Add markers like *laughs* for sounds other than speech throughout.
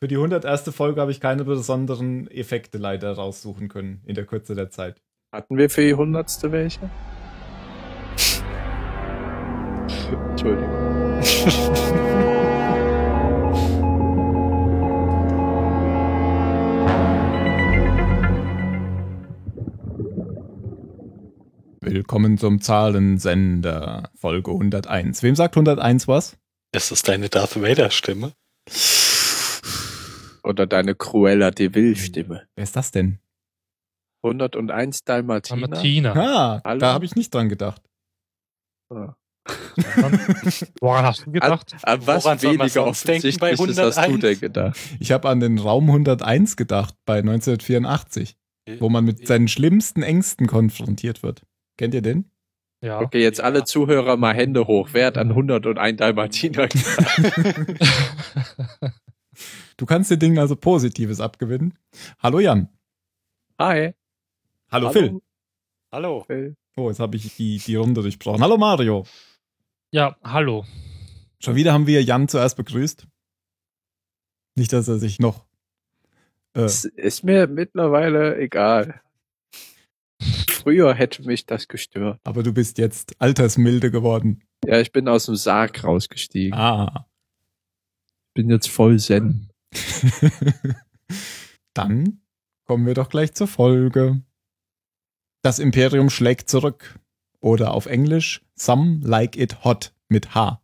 Für die 101. Folge habe ich keine besonderen Effekte leider raussuchen können in der Kürze der Zeit. Hatten wir für die 100. welche? Entschuldigung. Willkommen zum Zahlensender, Folge 101. Wem sagt 101 was? Ist das deine Darth Vader-Stimme? Oder deine Cruella de Vil Stimme. Wer ist das denn? 101 Dalmatiner. Dalmatiner. Ah, Hallo? da habe ich nicht dran gedacht. Ah. Woran hast du gedacht? An was Woran weniger denken bei offensichtliches hast du 101? denn gedacht? Ich habe an den Raum 101 gedacht bei 1984, wo man mit seinen schlimmsten Ängsten konfrontiert wird. Kennt ihr den? Ja. Okay, jetzt alle Zuhörer mal Hände hoch. Wer hat an 101 Dalmatiner gedacht? *laughs* *laughs* *laughs* Du kannst den Dingen also Positives abgewinnen. Hallo Jan. Hi. Hallo, Phil. Hallo. Phil. Oh, jetzt habe ich die, die Runde durchbrochen. Hallo Mario. ja, hallo. Schon wieder haben wir Jan zuerst begrüßt. Nicht, dass er sich noch. Äh, Es ist mir mittlerweile egal. Früher hätte mich das gestört. aber du bist jetzt altersmilde geworden. Ja, ich bin aus dem Sarg rausgestiegen. Ah. Bin jetzt voll Zen. *laughs* Dann kommen wir doch gleich zur Folge. Das Imperium schlägt zurück. Oder auf Englisch Some Like It Hot mit H.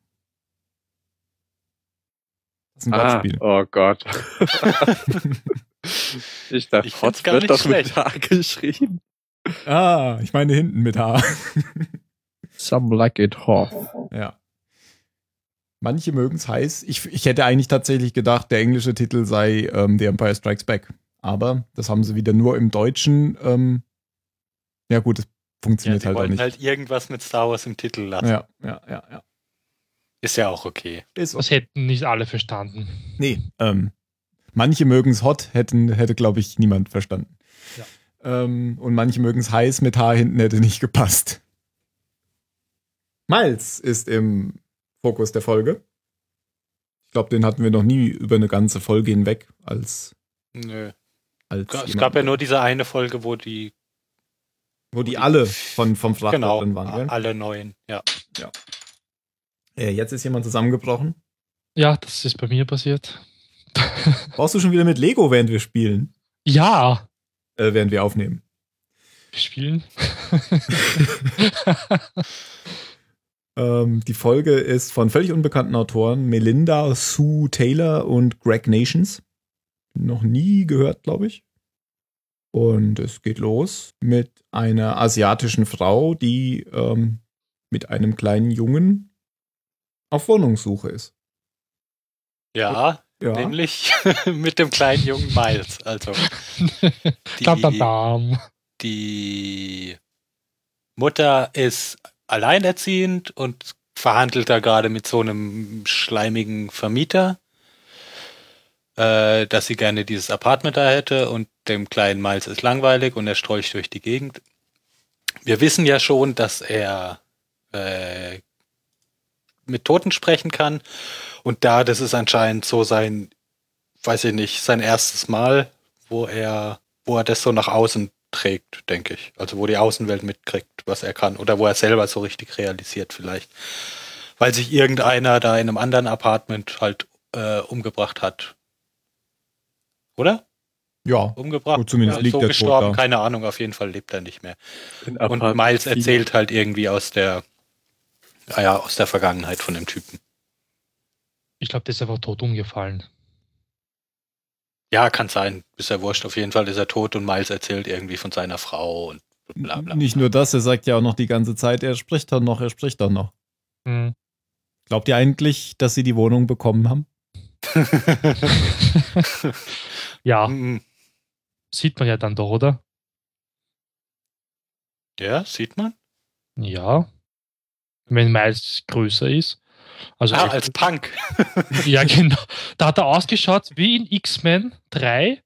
Das ist ein Ah, Wortspiel. oh Gott. *laughs* ich dachte, Ich Hot gar wird nicht doch schlecht. mit H geschrieben. Ah, ich meine hinten mit H. Some like it hot. ja. Manche mögen es heiß. Ich, ich hätte eigentlich tatsächlich gedacht, der englische Titel sei ähm, The Empire Strikes Back. Aber das haben sie wieder nur im Deutschen. Ähm, ja, gut, das Ja, funktioniert die halt auch wollten nicht. halt irgendwas mit Star Wars im Titel lassen. ja, ja, ja, ja. Ist ja auch okay. Ist Das hätten nicht alle verstanden. Nee, ähm, manche mögen es hot, hätten, hätte, glaube ich, niemand verstanden. Ähm, und manche mögen es heiß mit H hinten hätte nicht gepasst. Miles ist im Fokus der Folge. Ich glaube, den hatten wir noch nie über eine ganze Folge hinweg als. Nö. als Es gab ja nur diese eine Folge, wo die Wo die alle von, vom Frachter genau drin waren. Gell? alle neuen. Ja. Äh, jetzt ist jemand zusammengebrochen. Ja, das ist bei mir passiert. *laughs* Brauchst du schon wieder mit Lego, während wir spielen? Ja, Äh, während wir aufnehmen. wir spielen. *laughs* *laughs* Ähm, die Folge ist von völlig unbekannten Autoren Melinda Sue Taylor und Greg Nations. Noch nie gehört, glaube ich. Und es geht los mit einer asiatischen Frau, die ähm, mit einem kleinen Jungen auf Wohnungssuche ist. Ja, Ja. nämlich *laughs* mit dem kleinen jungen Miles. Also *laughs* die, die Mutter ist alleinerziehend und verhandelt da gerade mit so einem schleimigen Vermieter, äh, dass sie gerne dieses Apartment da hätte und dem kleinen Miles ist langweilig und er strolcht durch die Gegend. Wir wissen ja schon, dass er äh, mit Toten sprechen kann und da, das ist anscheinend so sein, weiß ich nicht, sein erstes Mal, wo er, wo er das so nach außen trägt, denke ich. Also wo die Außenwelt mitkriegt, was er kann. Oder wo er selber so richtig realisiert vielleicht. Weil sich irgendeiner da in einem anderen Apartment halt äh, umgebracht hat. Oder? Ja, Umgebracht? Gut, zumindest liegt so er tot gestorben, da. keine Ahnung, auf jeden Fall lebt er nicht mehr. Und Miles erzählt halt irgendwie aus der, ja, aus der Vergangenheit von dem Typen. Ich glaube, der ist einfach tot umgefallen. Ja, kann sein. Ist ja wurscht. Auf jeden Fall ist er tot und Miles erzählt irgendwie von seiner Frau und bla bla. nicht nur das, er sagt ja auch noch die ganze Zeit, er spricht doch noch, er spricht doch noch. Hm. Glaubt ihr eigentlich, dass sie die Wohnung bekommen haben? *laughs* Ja, Mm, sieht man ja dann doch, oder? ja, sieht man. Ja. Wenn Miles größer ist. Also Ah, echt- als Punk. *laughs* Ja, genau. Da hat er ausgeschaut wie in X-Men 3.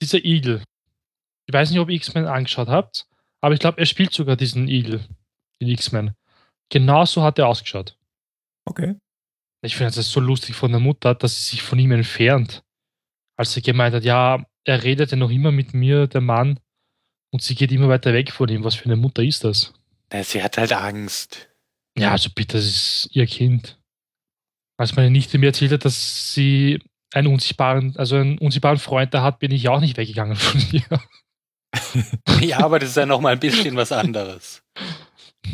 Dieser Igel. Ich weiß nicht, ob ihr X-Men angeschaut habt, aber ich glaube, er spielt sogar diesen Igel in X-Men. Genau so hat er ausgeschaut. Okay. Ich finde es so lustig von der Mutter, dass sie sich von ihm entfernt. Als sie gemeint hat, ja, er redet ja noch immer mit mir, der Mann, und sie geht immer weiter weg von ihm. Was für eine Mutter ist das? Na, sie hat halt Angst. Ja, also bitte, das ist ihr Kind. Als meine Nichte mir erzählt hat, dass sie einen unsichtbaren, also einen unsichtbaren Freund da hat, bin ich auch nicht weggegangen von *laughs* ihr. *laughs* Ja, aber das ist ja noch mal ein bisschen was anderes.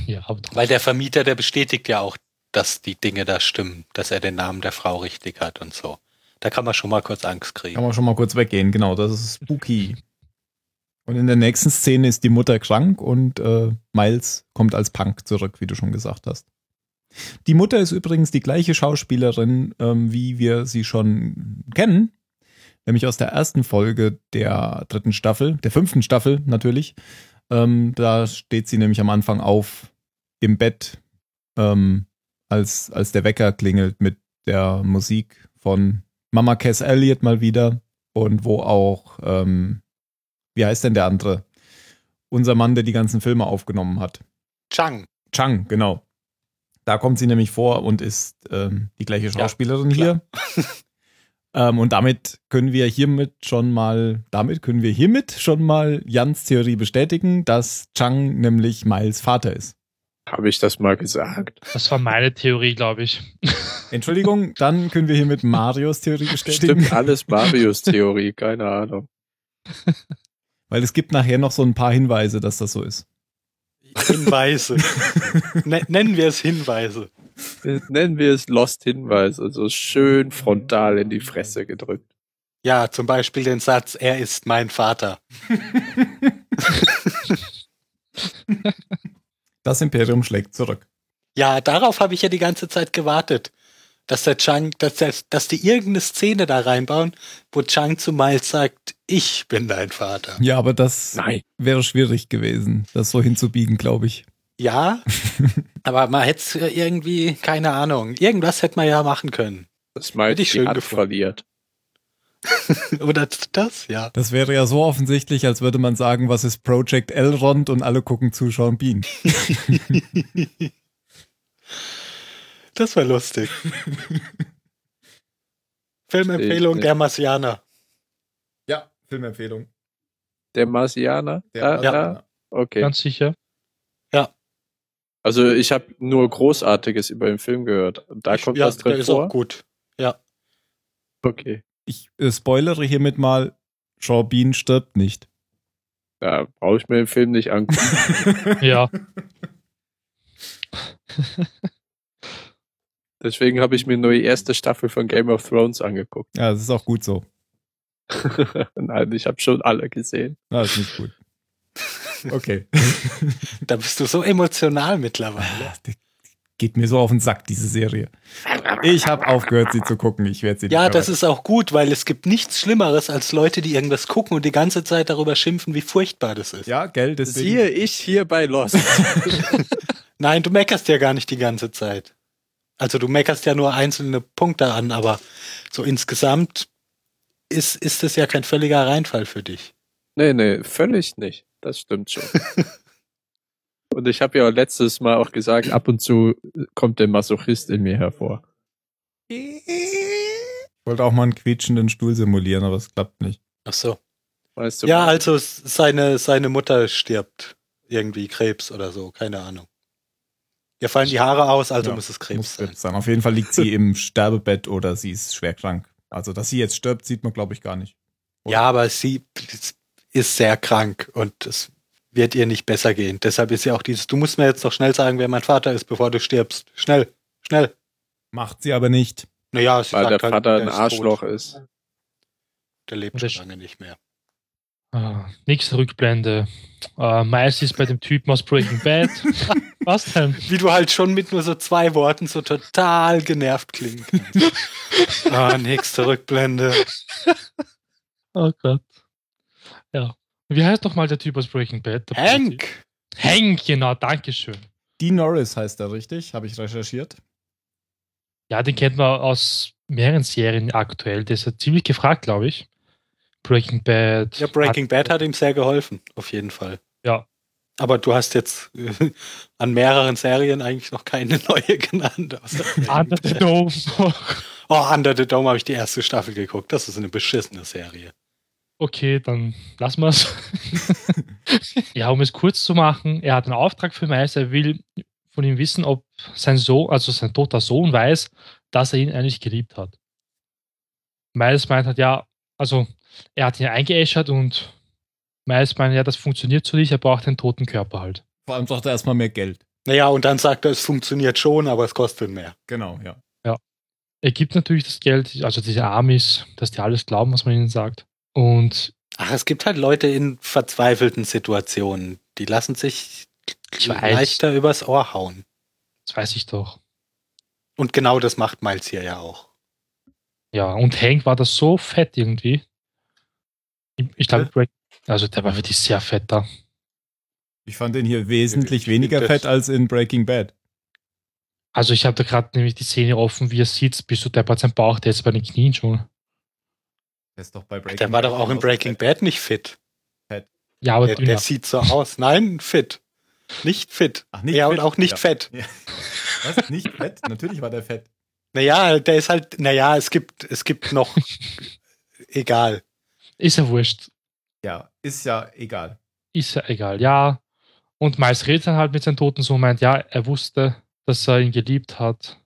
Ja, aber Weil der Vermieter, der bestätigt ja auch, dass die Dinge da stimmen, dass er den Namen der Frau richtig hat und so. Da kann man schon mal kurz Angst Kann kriegen. man schon mal kurz weggehen, genau, das ist spooky. *laughs* Und in der nächsten Szene ist die Mutter krank und äh, Miles kommt als Punk zurück, wie du schon gesagt hast. Die Mutter ist übrigens die gleiche Schauspielerin, ähm, wie wir sie schon kennen, nämlich aus der ersten Folge der dritten Staffel, der fünften Staffel natürlich. Ähm, da steht sie nämlich am Anfang auf im Bett, ähm, als, als der Wecker klingelt mit der Musik von Mama Cass Elliott mal wieder und wo auch, ähm, wie heißt denn der andere? Unser Mann, der die ganzen Filme aufgenommen hat. Chang. Chang, genau. Da kommt sie nämlich vor und ist ähm, die gleiche Schauspielerin klar. hier. *laughs* ähm, und damit können wir hiermit schon mal, damit können wir hiermit schon mal Jans Theorie bestätigen, dass Chang nämlich Miles Vater ist. Habe ich das mal gesagt? das war meine Theorie, glaube ich. *laughs* Entschuldigung, dann können wir hiermit Marios Theorie bestätigen. Stimmt alles *laughs* Marius Theorie, keine Ahnung. Weil es gibt nachher noch so ein paar Hinweise, dass das so ist. Hinweise. *laughs* Ne- Nennen wir es Hinweise. Nennen wir es Lost Hinweis, also schön frontal in die Fresse gedrückt. Ja, zum Beispiel den Satz, er ist mein Vater. *laughs* Das Imperium schlägt zurück. Ja, darauf habe ich ja die ganze Zeit gewartet. Dass der Chang, dass, der, dass die irgendeine Szene da reinbauen, wo Chang zu Miles sagt, ich bin dein Vater. Ja, aber das Nein. wäre schwierig gewesen, das so hinzubiegen, glaube ich. Ja, *laughs* aber man hätte es irgendwie, keine Ahnung, irgendwas hätte man ja machen können. Das Hätte ich die schön Hand gefunden. verliert. *laughs* Oder das, ja. Das wäre ja so offensichtlich, als würde man sagen, was ist Project Elrond und alle gucken zu Sean Bean. *laughs* Das war lustig. *laughs* Filmempfehlung der Marsianer. Ja, Filmempfehlung. Der Marsianer? Der Da, Marsianer. da? Okay. Ganz sicher. Also ich habe nur Großartiges über den Film gehört. Da Ich- kommt ja, was drin der ist vor. auch gut. Okay. Ich äh, spoilere hiermit mal, Sean Bean stirbt nicht. Da brauche ich mir den Film nicht angucken. *laughs* Ja. *laughs* Deswegen habe ich mir nur die erste Staffel von Game of Thrones angeguckt. Ja, das ist auch gut so. *laughs* Nein, ich habe schon alle gesehen. Na, ist nicht gut. *laughs* Okay. Da bist du so emotional mittlerweile. Die Geht mir so auf den Sack, diese Serie. Ich habe aufgehört, sie zu gucken. Ich werde sie nicht Ja, das ist auch gut, weil es gibt nichts Schlimmeres als Leute, die irgendwas gucken und die ganze Zeit darüber schimpfen, wie furchtbar das ist. Ja, gell, deswegen. Siehe ich hier bei Lost. *laughs* Nein, du meckerst ja gar nicht die ganze Zeit. Also du meckerst ja nur einzelne Punkte an, aber so insgesamt ist, ist es ja kein völliger Reinfall für dich. nee, nee, völlig nicht. Das stimmt schon. *laughs* Und ich habe ja letztes Mal auch gesagt, ab und zu kommt der Masochist in mir hervor. Ich wollte auch mal einen quietschenden Stuhl simulieren, aber es klappt nicht. Ach so. Weißt du? Ja, also seine, seine Mutter stirbt. Irgendwie Krebs oder so, keine Ahnung. Ihr fallen die Haare aus, also Ja, muss es Krebs Muss sein. Krebs sein. Auf jeden Fall liegt sie im Sterbebett oder sie ist schwer krank. Also, dass sie jetzt stirbt, sieht man, glaube ich, gar nicht. Ja, aber sie ist sehr krank und es wird ihr nicht besser gehen. Deshalb ist ja auch dieses, du musst mir jetzt doch schnell sagen, wer mein Vater ist, bevor du stirbst. Schnell, schnell. Macht sie aber nicht. Naja, sie Weil der sagt halt, Vater ein ist Arschloch tot. ist. Der lebt schon der- lange nicht mehr. Ah, nächste Rückblende. Äh, Miles ist bei dem Typen aus Breaking Bad. *laughs* Was denn? Wie du halt schon mit nur so zwei Worten so total genervt klingen kannst. ah, nächste Rückblende. Oh Gott. Ja. Wie heißt doch mal der Typ aus Breaking Bad? Der Hank! Hank, genau, Dankeschön. Dean Norris heißt er richtig, habe ich recherchiert. Ja, den kennt man aus mehreren Serien aktuell. Der ist ja ziemlich gefragt, glaube ich. Breaking Bad. Ja, Breaking Bad hat ihm sehr geholfen, auf jeden Fall. Ja. Aber du hast jetzt äh, an mehreren Serien eigentlich noch keine *laughs* neue genannt. *laughs* Under the Dome. oh, Under the Dome habe ich die erste Staffel geguckt. Das ist eine beschissene Serie. Okay, dann lassen wir es. ja, um es kurz zu machen, er hat einen Auftrag für Miles, er will von ihm wissen, ob sein Sohn, also sein toter Sohn, weiß, dass er ihn eigentlich geliebt hat. Miles meint halt, ja, also er hat ihn eingeäschert und Miles meint, ja, das funktioniert so nicht, er braucht einen toten Körper halt. Vor allem braucht er erstmal mehr Geld. Naja, und dann sagt er, es funktioniert schon, aber es kostet mehr. Genau, ja. Er gibt natürlich das Geld, also diese Amis, dass die alles glauben, was man ihnen sagt. Und Ach, es gibt halt Leute in verzweifelten Situationen, die lassen sich leichter übers Ohr hauen. das weiß ich doch. Und genau das macht Miles hier ja auch. Ja, und Hank war das so fett irgendwie. Ich, ich glaube, Break- also der war wirklich sehr fett da. Ich fand den hier wesentlich Ich weniger fett als in Breaking Bad. Also ich habe da gerade nämlich die Szene offen, wie er sitzt, bis du deppert sein Bauch, der ist bei den Knien schon. Der ist doch bei Breaking Der war doch auch in Breaking fett. Bad nicht fit. Ja, aber Der, der sieht so aus. Nein, fit. Nicht fit. Ach, nicht ja, fett? und auch nicht Ja. fett. Was? Nicht fett? Natürlich war der fett. Naja, der ist halt, naja, es gibt, es gibt noch, *laughs* egal. Ist ja wurscht. Ja, ist ja egal. Ist ja egal, ja. Und Miles redet dann halt mit seinem toten Sohn, meint, ja, er wusste, dass er ihn geliebt hat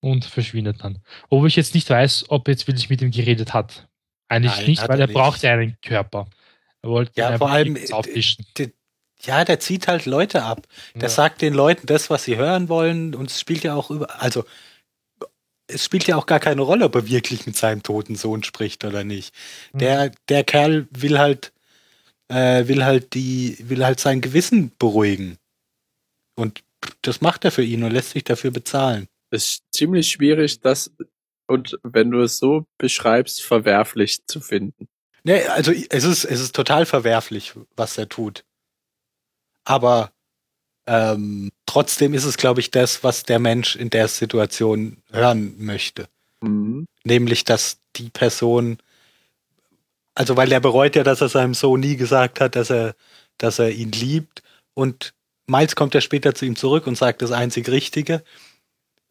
und verschwindet dann. Obwohl ich jetzt nicht weiß, ob er jetzt wirklich mit ihm geredet hat. Eigentlich Nein, nicht, weil er er braucht ja einen Körper. Er wollte Ja, vor allem, auftischen. Ja, der zieht halt Leute ab. Der Ja. sagt den Leuten das, was sie hören wollen, und es spielt ja auch über, also es spielt ja auch gar keine Rolle, ob er wirklich mit seinem toten Sohn spricht oder nicht. Mhm. Der, der Kerl will halt, äh, will halt die, will halt sein Gewissen beruhigen. Und das macht er für ihn und lässt sich dafür bezahlen. Es ist ziemlich schwierig, das und wenn du es so beschreibst, verwerflich zu finden. Ne, also es ist, es ist total verwerflich, was er tut. Aber ähm, trotzdem ist es, glaube ich, das, was der Mensch in der Situation hören möchte. Mhm. Nämlich, dass die Person, also weil er bereut ja, dass er seinem Sohn nie gesagt hat, dass er, dass er ihn liebt. Und Miles kommt ja später zu ihm zurück und sagt das einzig Richtige,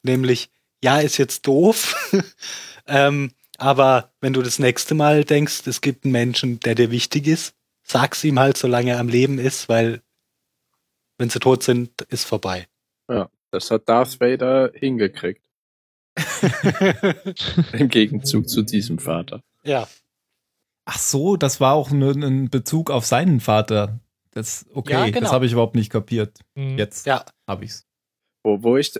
nämlich, ja, ist jetzt doof, *laughs* ähm, aber wenn du das nächste Mal denkst, es gibt einen Menschen, der dir wichtig ist, sag's ihm halt, solange er am Leben ist, weil wenn sie tot sind, ist vorbei. Das hat Darth Vader hingekriegt. *laughs* Im Gegenzug zu diesem Vater. ja. Ach so, das war auch nur ein Bezug auf seinen Vater. Das, okay, Ja, genau. das habe ich überhaupt nicht kapiert. Mhm. Jetzt Ja. habe ich's. Wo, wo ich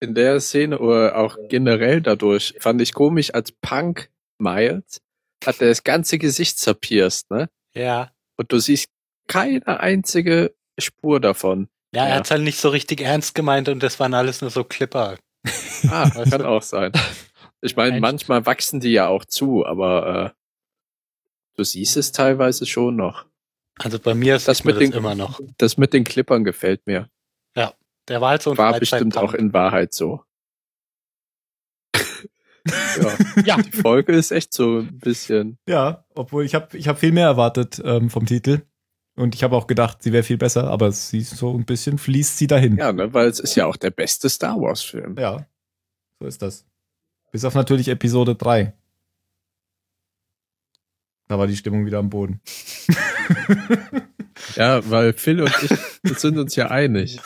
in der Szene oder auch generell dadurch fand ich komisch, als Punk Miles hat er das ganze Gesicht zerpierst, ne? Ja. Und du siehst keine einzige Spur davon. Ja, er Ja. hat's halt nicht so richtig ernst gemeint und das waren alles nur so Clipper. Ah, *laughs* kann auch sein. Ich meine, Ein- manchmal wachsen die ja auch zu, aber äh, du siehst es teilweise schon noch. Also bei mir ist Das mit das den- immer noch. Das mit den Clippern gefällt mir. Der war halt so ein War bestimmt auch in Wahrheit so. *laughs* ja, Ja, die Folge ist echt so ein bisschen. Ja, obwohl ich habe ich hab viel mehr erwartet ähm, vom Titel. Und ich habe auch gedacht, sie wäre viel besser, aber sie ist so ein bisschen fließt sie dahin. Ja, ne, weil es ist ja auch der beste Star Wars-Film. Ja, so ist das. Bis auf natürlich Episode 3. Da war die Stimmung wieder am Boden. *laughs* Ja, weil Phil und ich sind uns ja einig.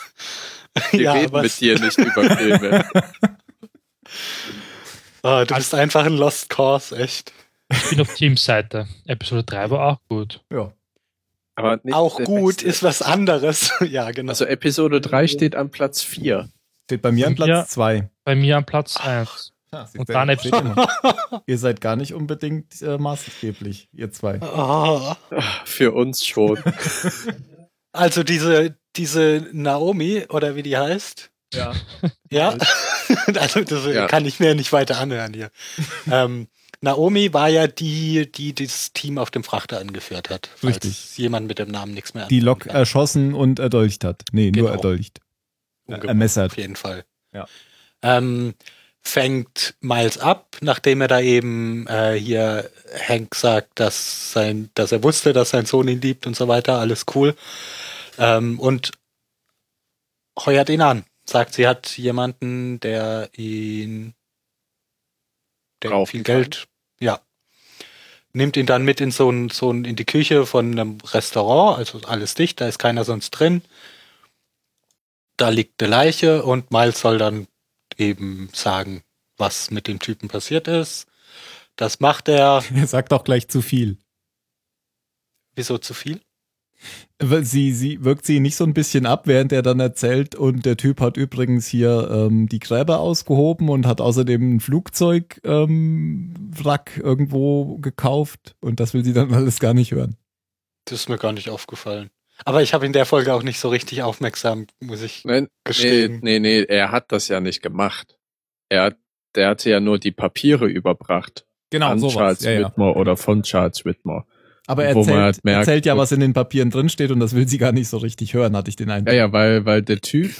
Wir ja, reden mit dir nicht über Filme. Oh, *laughs* du bist einfach ein Lost Cause, echt. ich bin auf Teams Seite. Episode 3 war auch gut. Ja. Aber nicht auch gut beste. ist was anderes. *laughs* ja, genau. Also Episode 3 steht an Platz 4. Steht bei mir an. Platz 2. Bei mir am Platz 1. Ja, seht Und ihr- dann. *laughs* Ihr seid gar nicht unbedingt äh, maßgeblich, ihr zwei. oh. Für uns schon. *laughs* Also diese, diese Naomi, oder wie die heißt. Ja. Ja. also das Ja. kann ich mir nicht weiter anhören hier. ähm, Naomi war ja die, die das Team auf dem Frachter angeführt hat. Richtig. Jemand mit dem Namen nichts mehr Die Lok kann. erschossen und erdolcht hat. Nee, nur Genau. erdolcht. Umgebracht, ermessert. Auf jeden Fall. Ja. Ähm, fängt Miles ab, nachdem er da eben äh, hier Hank sagt, dass sein, dass er wusste, dass sein Sohn ihn liebt und so weiter, alles cool. Ähm, und heuert ihn an. Sagt, sie hat jemanden, der ihn der viel. Geld, ja. Nimmt ihn dann mit in so ein, so ein, in die Küche von einem Restaurant, also alles dicht, da ist keiner sonst drin. Da liegt eine Leiche und Miles soll dann eben sagen, was mit dem Typen passiert ist. Das macht er. *laughs* Er sagt auch gleich zu viel. Wieso zu viel? Sie, sie wirkt sie nicht so ein bisschen ab, während er dann erzählt, und der Typ hat übrigens hier ähm, die Gräber ausgehoben und hat außerdem ein Flugzeug ähm, Wrack irgendwo gekauft und das will sie dann *laughs* alles gar nicht hören. Das ist mir gar nicht aufgefallen. Aber ich habe in der Folge auch nicht so richtig aufmerksam, muss ich Nein, nee, gestehen. nee, nee, er hat das ja nicht gemacht. Er hat, der hatte ja nur die Papiere überbracht. Genau, an Charles Ja, ja. Whitmore oder von Charles Whitmore. Aber er erzählt, halt merkt, erzählt ja, was in den Papieren drinsteht und das will sie gar nicht so richtig hören, hatte ich den Eindruck. Ja, ja, weil, weil der Typ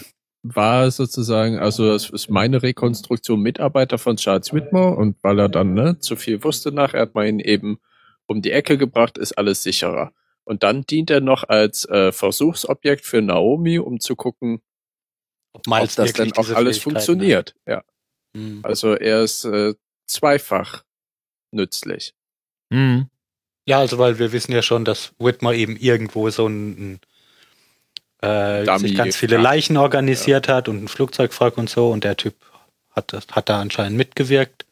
war sozusagen, also das ist meine Rekonstruktion, Mitarbeiter von Charles Whitmore und weil er dann ne, zu viel wusste nachher, hat man ihn eben um die Ecke gebracht, ist alles sicherer. Und dann dient er noch als äh, Versuchsobjekt für Naomi, um zu gucken, ob ob das dann wirklich auch alles funktioniert. Ja, hat. Hm. also er ist äh, zweifach nützlich. Mhm. Ja, also weil wir wissen ja schon, dass Whitmore eben irgendwo so ein, ein äh, sich ganz viele. Leichen organisiert hat und ein Flugzeugwrack und so und der Typ hat, das- hat da anscheinend mitgewirkt.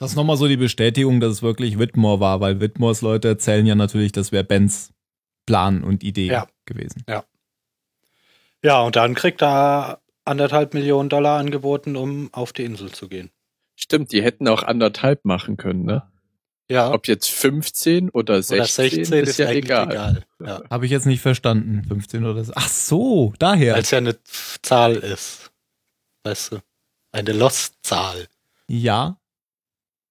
Das ist nochmal so die Bestätigung, dass es wirklich Whitmore war, weil Whitmores Leute erzählen ja natürlich, das wäre Bens Plan und Idee Ja. gewesen. Ja, und dann kriegt er anderthalb Millionen Dollar angeboten, um auf die Insel zu gehen. Stimmt, die hätten auch anderthalb machen können, ne? Ja, Ob jetzt 15 oder 16, oder 16 ist, ja eigentlich egal. egal. Ja. Habe ich jetzt nicht verstanden. 15 oder so. Ach so, daher. Weil es ja eine Zahl ist. Weißt du? Eine Lost-Zahl. Ja.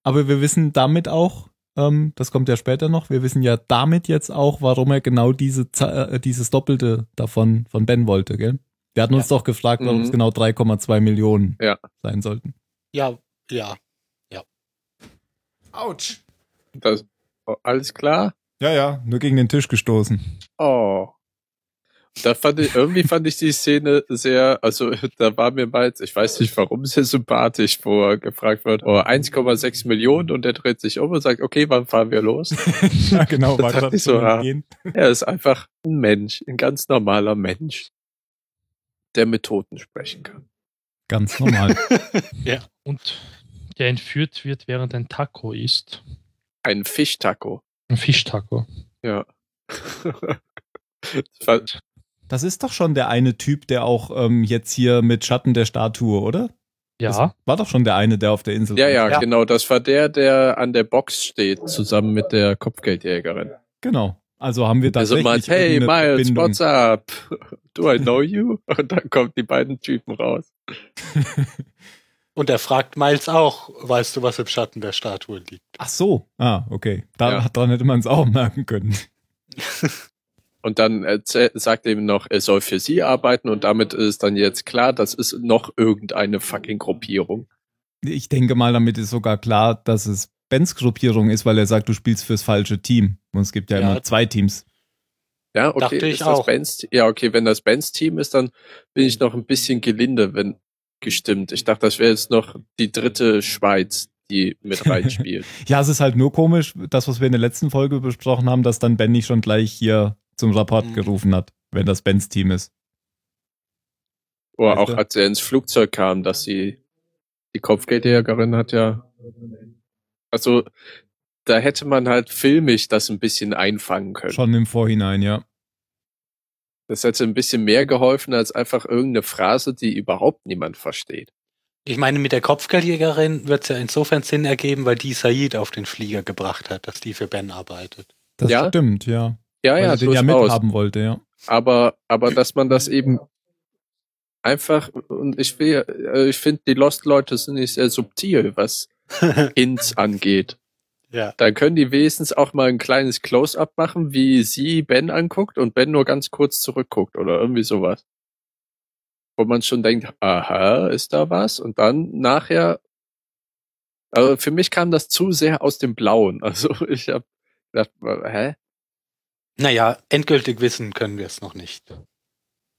Aber wir wissen damit auch, ähm, das kommt ja später noch, wir wissen ja damit jetzt auch, warum er genau diese, äh, dieses Doppelte davon von Ben wollte, gell? Wir hatten uns doch gefragt, warum Mhm. es genau 3,2 Millionen Ja. sein sollten. Ja, ja. Autsch. Das, oh, alles klar? Ja, ja, nur gegen den Tisch gestoßen. Oh. Da fand ich, irgendwie fand ich die Szene sehr, also da war mir bald, ich weiß nicht warum, sehr sympathisch, wo er gefragt wird, oh, 1,6 Millionen und er dreht sich um und sagt, okay, wann fahren wir los? *laughs* ja, genau, Das war gerade so, ja. gehen. Er ist einfach ein Mensch, ein ganz normaler Mensch, der mit Toten sprechen kann. Ganz normal. *laughs* Und der entführt wird, während ein Taco isst. Ein Fischtaco. Ein Fischtaco. Ja. *laughs* Das ist doch schon der eine Typ, der auch ähm, jetzt hier mit Schatten der Statue, oder? Ja, Das war doch schon der eine, der auf der Insel ja, war. ja, Ja. genau, das war der, der an der Box steht, zusammen mit der Kopfgeldjägerin. Genau. Also haben wir Also tatsächlich meint, hey Miles, Verbindung. what's up? *laughs* Do I know you? Und dann kommen die beiden Typen raus. *laughs* Und er fragt Miles auch, weißt du, was im Schatten der Statue liegt? Ach so. Ah, okay. Da, Ja. Daran hätte man es auch merken können. *laughs* Und dann sagt er ihm noch, er soll für sie arbeiten und damit ist dann jetzt klar, das ist noch irgendeine fucking Gruppierung. Ich denke mal, damit ist sogar klar, dass es Bens Gruppierung ist, weil er sagt, du spielst fürs falsche Team. Und es gibt ja, Ja. immer zwei Teams. Ja, okay, Dachte ich ist das auch. Benz, ja, okay, wenn das Benz Team ist, dann bin ich noch ein bisschen gelinde, wenn gestimmt. Ich dachte, das wäre jetzt noch die dritte Schweiz, die mit *laughs* reinspielt. Ja, es ist halt nur komisch, das, was wir in der letzten Folge besprochen haben, dass dann Ben nicht schon gleich hier zum Rapport Mhm. gerufen hat, wenn das Bens Team ist. Oder Weißt auch du? als er ins Flugzeug kam, dass sie, die Kopfgeldjägerin hat ja, also, da hätte man halt filmisch das ein bisschen einfangen können. Schon im Vorhinein, ja. Das hätte ein bisschen mehr geholfen als einfach irgendeine Phrase, die überhaupt niemand versteht. Ich meine, mit der Kopfgeldjägerin wird es ja insofern Sinn ergeben, weil die Said auf den Flieger gebracht hat, dass die für Ben arbeitet. Das Ja? stimmt, ja. Ja, Weil ja, er den ja mithaben wollte, ja. Aber, aber dass man das eben einfach, und ich will, äh, ich finde, die Lost-Leute sind nicht sehr subtil, was *laughs* Hints angeht. Ja. Dann können die wenigstens auch mal ein kleines Close-up machen, wie sie Ben anguckt und Ben nur ganz kurz zurückguckt oder irgendwie sowas. Wo man schon denkt, aha, ist da was? Und dann nachher, also für mich kam das zu sehr aus dem Blauen. *laughs* Also ich habe gedacht, hä? Naja, endgültig wissen können wir es noch nicht.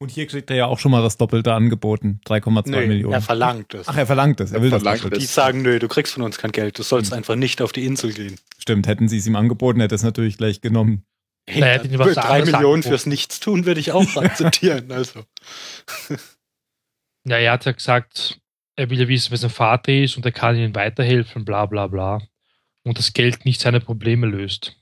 Und hier kriegt er ja auch schon mal das Doppelte angeboten. 3,2 Nö, Millionen. Er verlangt es. Ach, er verlangt es. Er will das verlangt Doppelte. Die sagen, nö, du kriegst von uns kein Geld, du sollst Hm. einfach nicht auf die Insel gehen. Stimmt, hätten sie es ihm angeboten, hätte er es natürlich gleich genommen. Hey, Naja, hätten die was drei Millionen angeboten. fürs Nichtstun würde ich auch *laughs* akzeptieren. Also. Ja, er hat ja gesagt, er will ja wissen, wer sein Vater ist und er kann ihnen weiterhelfen, bla bla bla. Und das Geld nicht seine Probleme löst.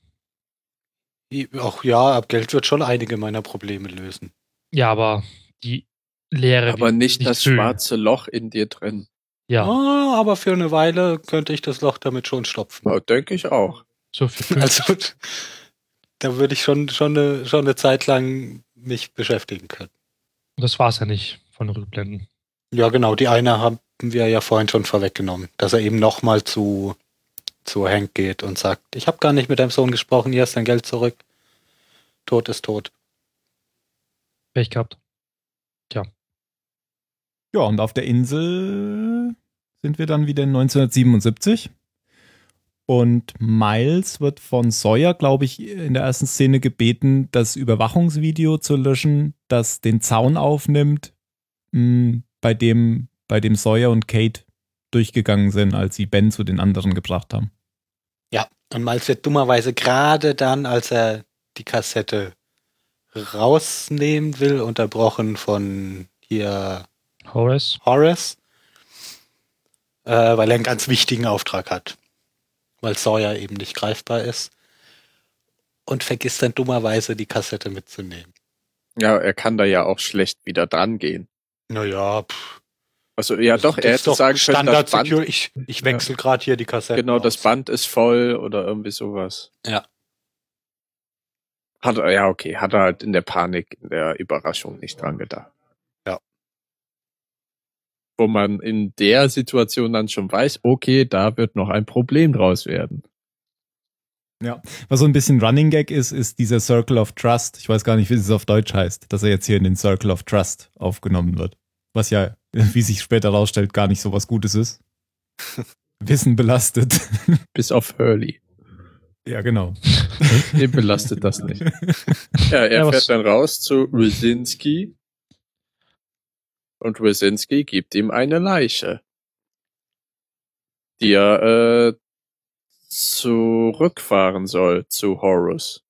Ach ja, ab Geld wird schon einige meiner Probleme lösen. Ja, aber die Lehre. Aber wird nicht das füllen. schwarze Loch in dir drin. Ja, Ah, aber für eine Weile könnte ich das Loch damit schon stopfen. Ja, denke ich auch. so fünf. Also *laughs* da würde ich schon, schon, eine, schon eine Zeit lang mich beschäftigen können. Das war's ja nicht von den Rückblenden. Ja, genau, die eine haben wir ja vorhin schon vorweggenommen, dass er eben nochmal zu, zu Hank geht und sagt, ich habe gar nicht mit deinem Sohn gesprochen, hier ist dein Geld zurück. Tod ist tot. Pech gehabt. Ja, und auf der Insel sind wir dann wieder in 1977. Und Miles wird von Sawyer, glaube ich, in der ersten Szene gebeten, das Überwachungsvideo zu löschen, das den Zaun aufnimmt, mh, bei dem, bei dem Sawyer und Kate durchgegangen sind, als sie Ben zu den anderen gebracht haben. Ja, und Miles wird dummerweise gerade dann, als er die Kassette rausnehmen will, unterbrochen von hier Horace. Horace, äh, weil er einen ganz wichtigen Auftrag hat. Weil Sawyer eben nicht greifbar ist. Und vergisst dann dummerweise die Kassette mitzunehmen. Ja, er kann da ja auch schlecht wieder dran gehen. Naja, pff, Also ja, das- doch, das er ist hätte doch sagen können, Standard das Band, Security. Ich, ich wechsle gerade hier die Kassette. genau, das aus. Band ist voll oder irgendwie sowas. Ja. Hat er, ja, okay, hat er halt in der Panik, in der Überraschung nicht dran gedacht. Ja. Wo man in der Situation dann schon weiß, okay, da wird noch ein Problem draus werden. Was so ein bisschen Running Gag ist, ist dieser Circle of Trust. Ich weiß gar nicht, wie es auf Deutsch heißt, dass er jetzt hier in den Circle of Trust aufgenommen wird. Was ja, *laughs* wie sich später rausstellt, gar nicht so was Gutes ist. *laughs* Wissen belastet. Bis auf Hurley. Ja, genau. *laughs* Den belastet das nicht. *laughs* Ja, er Ja, fährt dann raus zu Rzinski. Und Rzinski gibt ihm eine Leiche. Die er äh, zurückfahren soll zu Horus.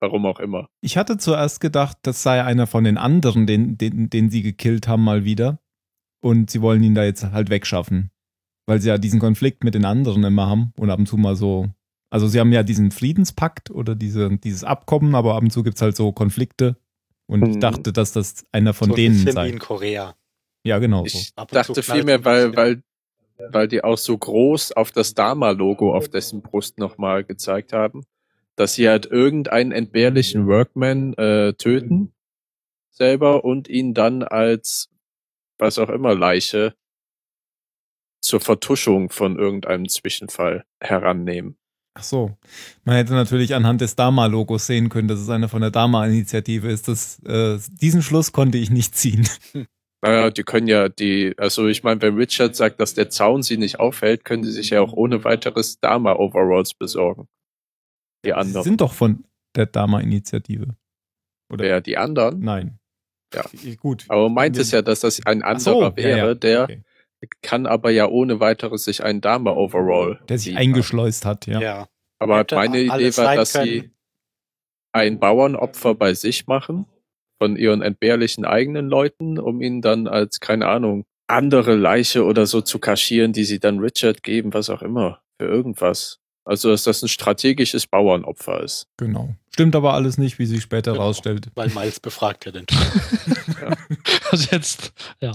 Warum auch immer. Ich hatte zuerst gedacht, das sei einer von den anderen, den, den, den sie gekillt haben, mal wieder. Und sie wollen ihn da jetzt halt wegschaffen. Weil sie ja diesen Konflikt mit den anderen immer haben und ab und zu mal so. Also sie haben ja diesen Friedenspakt oder diese, dieses Abkommen, aber ab und zu gibt's halt so Konflikte. Und ich Mhm. dachte, dass das einer von so ein denen wie sei. in Korea. Ja, genau so. Ich zu dachte vielmehr, ein weil, weil, weil die auch so groß auf das Dama-Logo auf dessen Brust nochmal gezeigt haben, dass sie halt irgendeinen entbehrlichen Workman äh, töten selber und ihn dann als was auch immer Leiche zur Vertuschung von irgendeinem Zwischenfall herannehmen. Ach so. Man hätte natürlich anhand des Dama-Logos sehen können, dass es einer von der Dama-Initiative ist. Das, äh, diesen Schluss konnte ich nicht ziehen. *laughs* Naja, die können ja die, also ich meine, wenn Richard sagt, dass der Zaun sie nicht aufhält, können sie sich ja auch ohne weiteres Dama-Overalls besorgen. Die Sie anderen. sind doch von der Dama-Initiative. Oder? Ja, die anderen. Nein. Ja. Gut. Aber meint es ja, dass das ein Ach so, anderer ja, wäre, ja. der Okay. Kann aber ja ohne weiteres sich einen Dama-Overall. Der sich eingeschleust hat, ja. ja. Aber Hätte meine Idee war, dass können. sie ein Bauernopfer bei sich machen von ihren entbehrlichen eigenen Leuten, um ihn dann als, keine Ahnung, andere Leiche oder so zu kaschieren, die sie dann Richard geben, was auch immer, für irgendwas. Also, dass das ein strategisches Bauernopfer ist. Genau. Stimmt aber alles nicht, wie sich später Genau. rausstellt. Weil Miles befragt *laughs* ja den Also jetzt, ja.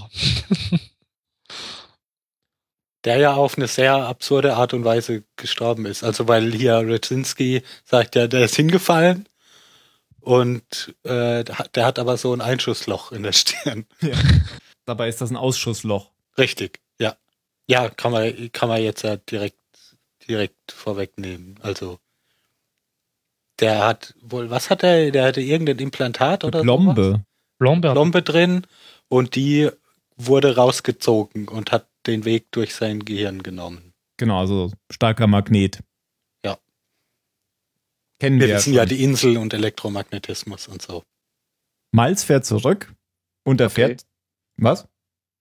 Der ja auf eine sehr absurde Art und Weise gestorben ist. Also weil hier Ryczinski sagt ja, der ist hingefallen und äh, der hat aber so ein Einschussloch in der Stirn. *laughs* Dabei ist das ein Ausschussloch. Richtig, ja. Ja, kann man, kann man jetzt ja direkt, direkt vorwegnehmen. Also der hat wohl, was hat er? Der hatte irgendein Implantat oder so. Plombe. Blombe hat Plombe drin und die wurde rausgezogen und hat den Weg durch sein Gehirn genommen. Genau, also starker Magnet. Kennen Wir wir, wissen ja. ja die Insel und Elektromagnetismus und so. Miles fährt zurück und erfährt. Was?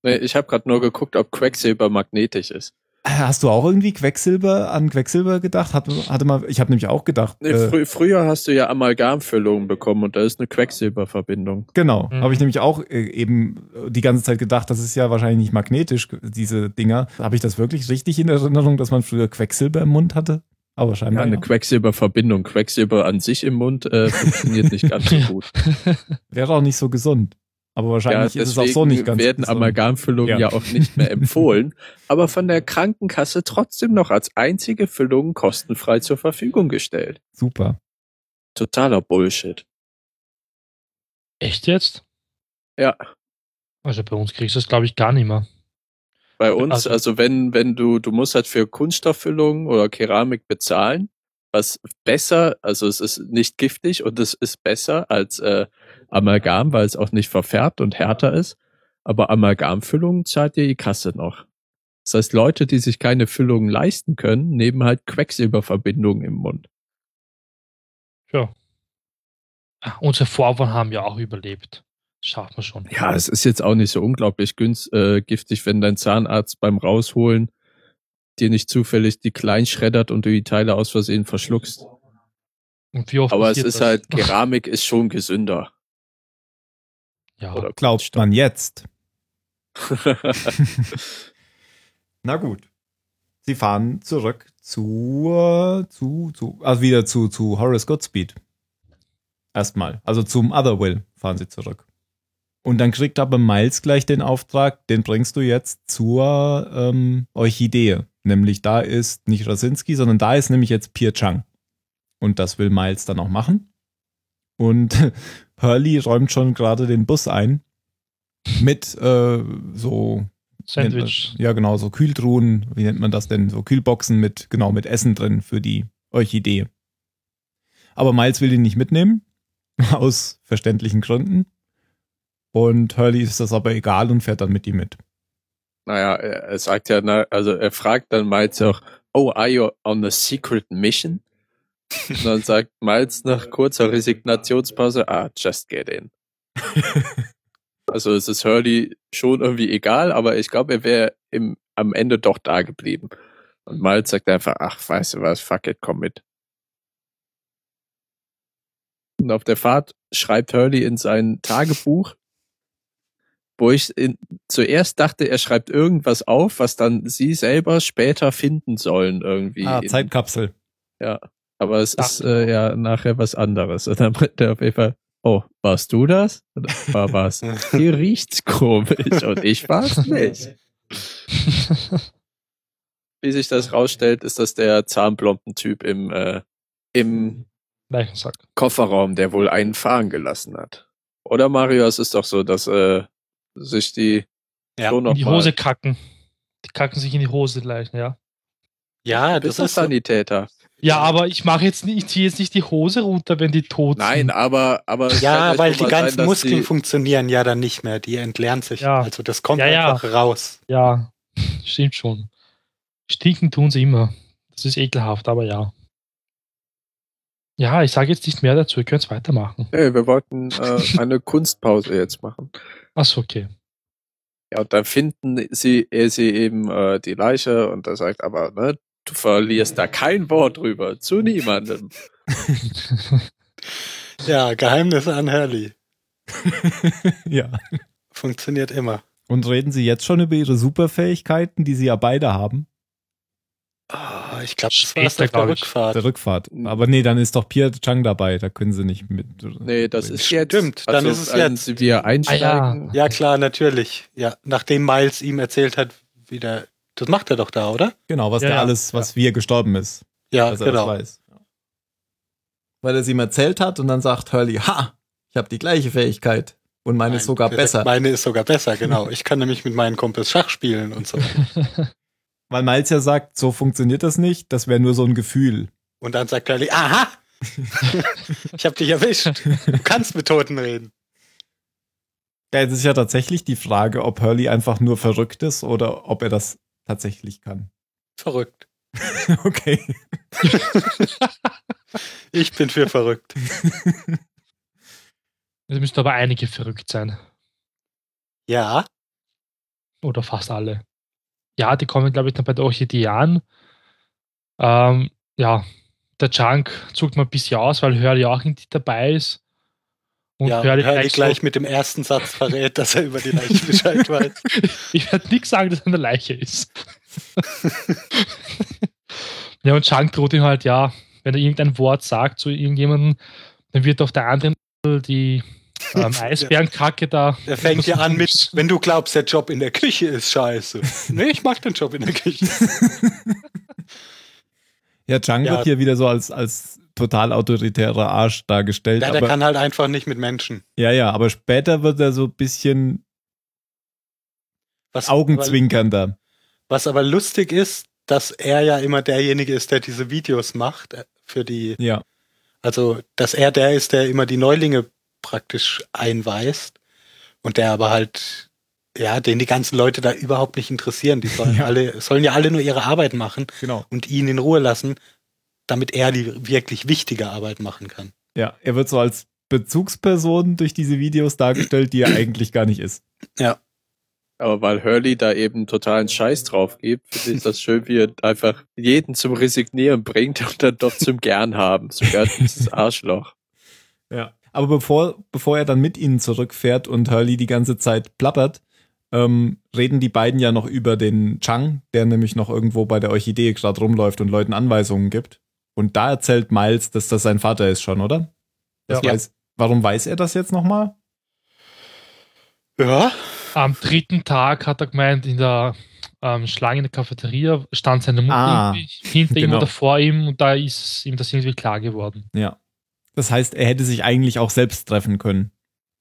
Nee, ich habe gerade nur geguckt, ob Quecksilber magnetisch ist. Hast du auch irgendwie Quecksilber an Quecksilber gedacht? Hatte, hatte mal, ich habe nämlich auch gedacht. Nee, äh, frü früher hast du ja Amalgamfüllungen bekommen und da ist eine Quecksilberverbindung. Genau, Mhm. habe ich nämlich auch äh, eben die ganze Zeit gedacht, das ist ja wahrscheinlich nicht magnetisch, diese Dinger. Habe ich das wirklich richtig in Erinnerung, dass man früher Quecksilber im Mund hatte? Aber Ja, scheinbar. eine Ja, Quecksilberverbindung. Quecksilber an sich im Mund äh, funktioniert nicht ganz so *laughs* gut. Wäre auch nicht so gesund. Aber wahrscheinlich ist es auch so nicht ganz werden gesund. Amalgamfüllungen Ja. ja. auch nicht mehr *laughs* empfohlen, aber von der Krankenkasse trotzdem noch als einzige Füllung kostenfrei zur Verfügung gestellt. Super. Totaler Bullshit. Echt jetzt? Ja, Also bei uns kriegst du das, glaube ich, gar nicht mehr. bei uns, Also- also wenn, wenn du, du musst halt für Kunststofffüllungen oder Keramik bezahlen, was besser, also es ist nicht giftig und es ist besser als äh, Amalgam, weil es auch nicht verfärbt und härter ist. Aber Amalgamfüllungen zahlt dir die Kasse noch. Das heißt, Leute, die sich keine Füllungen leisten können, nehmen halt Quecksilberverbindungen im Mund. Ja. Ah, Unsere Vorfahren haben ja auch überlebt. Schafft man schon. Ja, es ist jetzt auch nicht so unglaublich günst, äh, giftig, wenn dein Zahnarzt beim Rausholen dir nicht zufällig die klein schreddert und du die Teile aus Versehen verschluckst. Aber es ist das? halt, Keramik ist schon gesünder. Ja, Oder Glaubt man jetzt. *laughs* *laughs* Na gut. Sie fahren zurück zu, zu, zu, also wieder zu, zu Horace Goodspeed. Erstmal. Also zum Otherwill fahren sie zurück. Und dann kriegt aber Miles gleich den Auftrag, den bringst du jetzt zur ähm, Orchidee. Nämlich da ist nicht Rasinski, sondern da ist nämlich jetzt Pierre Chang. Und das will Miles dann auch machen. Und Hurley räumt schon gerade den Bus ein mit äh, so Sandwich. ja, genau, so Kühltruhen, wie nennt man das denn? So Kühlboxen mit, genau, mit Essen drin für die Orchidee. Aber Miles will ihn nicht mitnehmen, *laughs* aus verständlichen Gründen. Und Hurley ist das aber egal und fährt dann mit ihm mit. naja, er, er sagt ja, na, also er fragt dann Miles auch, oh, are you on a secret mission? Und dann sagt Miles nach kurzer Resignationspause, ah, just get in. *laughs* also es ist Hurley schon irgendwie egal, aber ich glaube, er wäre am Ende doch da geblieben. Und Miles sagt einfach, ach, weißt du was, fuck it, komm mit. Und auf der Fahrt schreibt Hurley in sein Tagebuch, wo ich in, zuerst dachte, er schreibt irgendwas auf, was dann sie selber später finden sollen irgendwie. Ah, in, Zeitkapsel. Aber es Ach. ist äh, ja nachher was anderes. *laughs* Und dann bringt er auf jeden Fall, oh, warst du das? Und war was? *laughs* Hier riecht's komisch und ich war's nicht. *laughs* Wie sich das rausstellt, ist das der Zahnplomben-Typ im, äh, im Leichensack. Kofferraum, der wohl einen fahren gelassen hat. Oder Mario, es ist doch so, dass äh, sich die Ja. schon noch In die Hose kacken. Die kacken sich in die Hose, die Leichen, ja. Ja, das ist so. Ja, aber ich mache jetzt nicht, ich ziehe jetzt nicht die Hose runter, wenn die tot Nein, sind. aber aber es kann Ja, weil die ganzen sein, Muskeln die- funktionieren ja dann nicht mehr. Die entleeren sich. Ja. Also das kommt Ja, ja. einfach raus. Ja, *laughs* stimmt schon. Stinken tun sie immer. Das ist ekelhaft, aber ja. Ja, ich sage jetzt nicht mehr dazu, ihr könnt weitermachen. Nee, wir wollten äh, eine *laughs* Kunstpause jetzt machen. Achso, okay. Ja, und dann finden sie, er sie eben äh, die Leiche und er sagt aber, ne, du verlierst da kein Wort drüber, zu niemandem. *laughs* Ja, Geheimnisse an Hurley. *laughs* ja. Funktioniert immer. Und reden Sie jetzt schon über Ihre Superfähigkeiten, die Sie ja beide haben? Ah, ich glaube, das war auf der ich. Rückfahrt. der Rückfahrt. Aber nee, dann ist doch Pierre Chang dabei, da können Sie nicht mit. Nee, das ist jetzt. Stimmt, dann ist es jetzt. wir einsteigen. Ja, klar, natürlich. Ja, nachdem Miles ihm erzählt hat, wie der. Das macht er doch da, oder? Genau, was Ja, der ja. alles, was wie er gestorben ist. Ja, dass er genau. das weiß. Weil er es ihm erzählt hat und dann sagt Hurley, ha, ich habe die gleiche Fähigkeit und meine ist Nein, sogar direkt besser. Meine ist sogar besser, genau. *laughs* Ich kann nämlich mit meinen Kumpels Schach spielen und so. *laughs* Weil Miles ja sagt, so funktioniert das nicht, das wäre nur so ein Gefühl. Und dann sagt Hurley, aha! *laughs* ich hab dich erwischt. Du kannst mit Toten reden. Ja, jetzt ist ja tatsächlich die Frage, ob Hurley einfach nur verrückt ist oder ob er das tatsächlich kann. Verrückt. *laughs* okay. *laughs* Ich bin für verrückt. *laughs* Es müssten aber einige verrückt sein. Ja, Oder fast alle. Ja, die kommen, glaube ich, dann bei der Orchidee an. Ähm, ja, der Chunk zuckt mal ein bisschen aus, weil Hurley auch nicht dabei ist. Und ja Hurley Hurley gleich mit dem ersten Satz verrät, dass er über die Leiche *laughs* Bescheid weiß. ich werde nicht sagen, dass er eine Leiche ist. *laughs* ja, und Chunk droht ihm halt, ja, wenn er irgendein Wort sagt zu irgendjemandem, dann wird auf der anderen die ähm, *laughs* Eisbärenkacke da. Der fängt ja an mit, wenn du glaubst, der Job in der Küche ist scheiße. Nee, ich mag den Job in der Küche. Ja, Chang Ja. wird hier wieder so als, als total autoritärer Arsch dargestellt. Ja, der aber, kann halt einfach nicht mit Menschen. ja, ja, aber später wird er so ein bisschen Was, augenzwinkernder. Was aber lustig ist, dass er ja immer derjenige ist, der diese Videos macht äh, für die, Ja, also dass er der ist, der immer die Neulinge praktisch einweist und der aber halt, ja, den die ganzen Leute da überhaupt nicht interessieren. Die sollen *laughs* Ja. alle, sollen ja alle nur ihre Arbeit machen genau. und ihn in Ruhe lassen, damit er die wirklich wichtige Arbeit machen kann. Ja, er wird so als Bezugsperson durch diese Videos dargestellt, die er *clears throat* eigentlich gar nicht ist. Aber weil Hurley da eben totalen Scheiß drauf gibt, finde ich das schön, wie er einfach jeden zum Resignieren bringt und dann doch zum Gern haben. Sogar dieses Arschloch. Ja. Aber bevor, bevor er dann mit ihnen zurückfährt und Hurley die ganze Zeit plappert, ähm, reden die beiden ja noch über den Chang, der nämlich noch irgendwo bei der Orchidee gerade rumläuft und Leuten Anweisungen gibt. Und da erzählt Miles, dass das sein Vater ist schon, oder? Das Ja. weiß, warum weiß er das jetzt nochmal? Ja, Am dritten Tag hat er gemeint, in der ähm, Schlange in der Cafeteria stand seine Mutter Ah, hinter ihm genau. oder vor ihm und da ist ihm das irgendwie klar geworden. Ja. Das heißt, er hätte sich eigentlich auch selbst treffen können.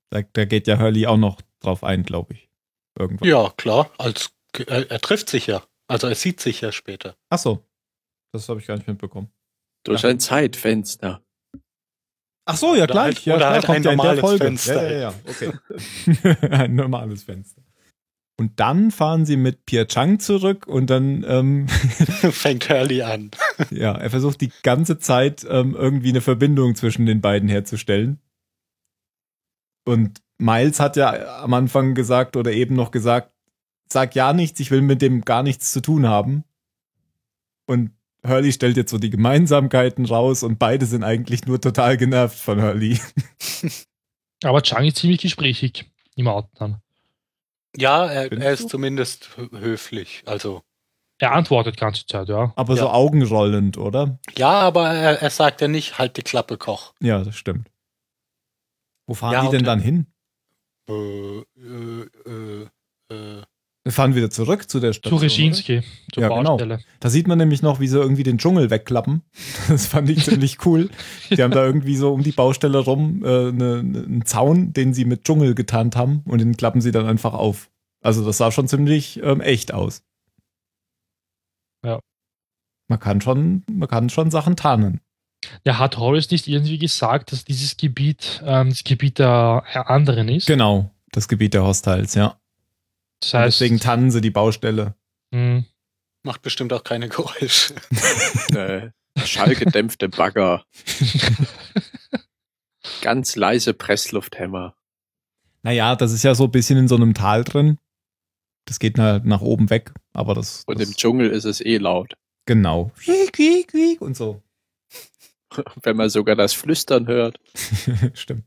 Da, da geht ja Hurley auch noch drauf ein, glaube ich. Irgendwann. ja, klar. Als, er, er trifft sich ja. Also er sieht sich ja später. Ach so. Das habe ich gar nicht mitbekommen. Durch Ja. ein Zeitfenster. Ach so, ja, Oder gleich. halt- ja, oder klar, halt kommt ein ja in der normales Folge. Fenster. Ja, ja, ja, okay. *laughs* ein normales Fenster. Und dann fahren sie mit Pierre Chang zurück und dann, ähm, *laughs* Fängt Hurley an. *laughs* ja, er versucht die ganze Zeit ähm, irgendwie eine Verbindung zwischen den beiden herzustellen. Und Miles hat ja am Anfang gesagt oder eben noch gesagt, sag ja nichts, ich will mit dem gar nichts zu tun haben. Und Hurley stellt jetzt so die Gemeinsamkeiten raus und beide sind eigentlich nur total genervt von Hurley. *laughs* Aber Chang ist ziemlich gesprächig im Auto dann. Ja, er, er du? ist zumindest hö- höflich. Also Er antwortet die ganze Zeit, ja. Aber so Ja. augenrollend, oder? ja, aber er, er sagt ja nicht, halt die Klappe, Koch. Ja, das stimmt. Wo fahren Ja, die denn dann hin? Äh, äh, äh, äh. Wir fahren wieder zurück zu der Zu Station. oder? Reschinski, zur Ja, genau. Baustelle. Da sieht man nämlich noch, wie sie irgendwie den Dschungel wegklappen. *laughs* Das fand ich ziemlich cool. Die haben da irgendwie so um die Baustelle rum äh, ne, ne, einen Zaun, den sie mit Dschungel getarnt haben und den klappen sie dann einfach auf. Also das sah schon ziemlich ähm, echt aus. Ja. Man kann schon, man kann schon Sachen tarnen. Ja, hat Horace nicht irgendwie gesagt, dass dieses Gebiet ähm, das Gebiet der anderen ist? Genau, das Gebiet der Hostiles, ja. Das heißt, Deswegen tannen sie die Baustelle. mh, Macht bestimmt auch keine Geräusche. *laughs* Äh, schallgedämpfte Bagger. *laughs* Ganz leise Presslufthämmer. Naja, das ist ja so ein bisschen in so einem Tal drin. Das geht halt nach oben weg, aber das. Und das im Dschungel ist es eh laut. genau. Und so. *laughs* Wenn man sogar das Flüstern hört. Stimmt.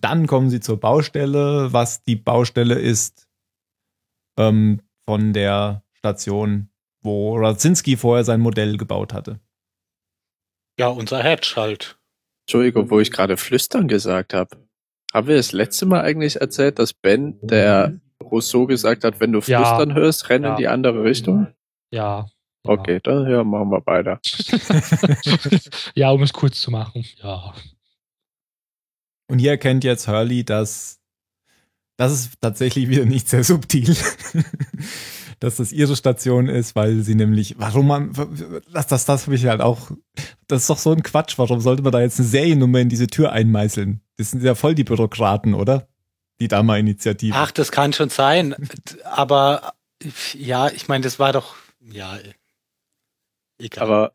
Dann kommen sie zur Baustelle, was die Baustelle ist ähm, von der Station, wo Radzinski vorher sein Modell gebaut hatte. Ja, unser Hedge halt. Entschuldigung, wo ich gerade Flüstern gesagt habe. Haben wir das letzte Mal eigentlich erzählt, dass Ben, der Rousseau gesagt hat, wenn du Ja. Flüstern hörst, renn Ja. in die andere Richtung? ja. ja. Okay, dann ja, machen wir weiter. *laughs* ja, um es kurz zu machen. Ja. Und hier erkennt jetzt Hurley, dass das ist tatsächlich wieder nicht sehr subtil, *laughs* dass das ihre Station ist, weil sie nämlich, warum man, das, das, das habe ich halt auch, das ist doch so ein Quatsch, warum sollte man da jetzt eine Seriennummer in diese Tür einmeißeln? Das sind ja voll die Bürokraten, oder? Die Dama-Initiative. Ach, das kann schon sein. Aber ja, ich meine, das war doch, ja, egal. Aber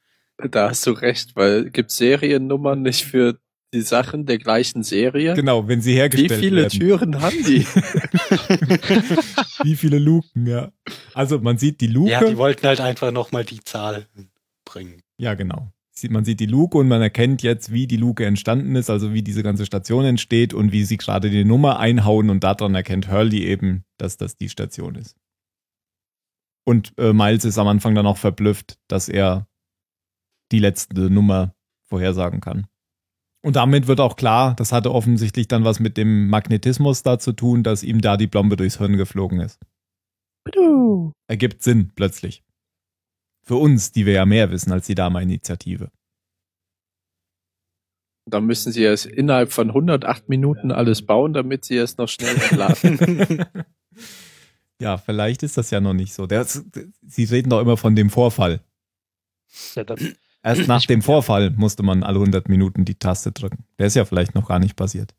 Da hast du recht, weil gibt Seriennummern nicht für die Sachen der gleichen Serie? Genau, wenn sie Wie hergestellt viele werden. Türen haben die? *laughs* Wie viele Luken, ja. Also man sieht die Luke. Ja, die wollten halt einfach nochmal die Zahl bringen. Ja, genau. Sieht- Man sieht die Luke und man erkennt jetzt, wie die Luke entstanden ist, also wie diese ganze Station entsteht und wie sie gerade die Nummer einhauen und daran erkennt Hurley eben, dass das die Station ist. Und äh, Miles ist am Anfang dann auch verblüfft, dass er die letzte Nummer vorhersagen kann. Und damit wird auch klar, das hatte offensichtlich dann was mit dem Magnetismus da zu tun, dass ihm da die Blombe durchs Hirn geflogen ist. Ergibt Sinn plötzlich. Für uns, die wir ja mehr wissen als die Dama-Initiative. Da müssen sie es innerhalb von 108 Minuten alles bauen, damit sie es noch schnell entladen. *laughs* ja, vielleicht ist das ja noch nicht so. Der, Sie reden doch immer von dem Vorfall. Ja, dann, Erst *laughs* nach dem Vorfall musste man alle 100 Minuten die Taste drücken. Der ist ja vielleicht noch gar nicht passiert.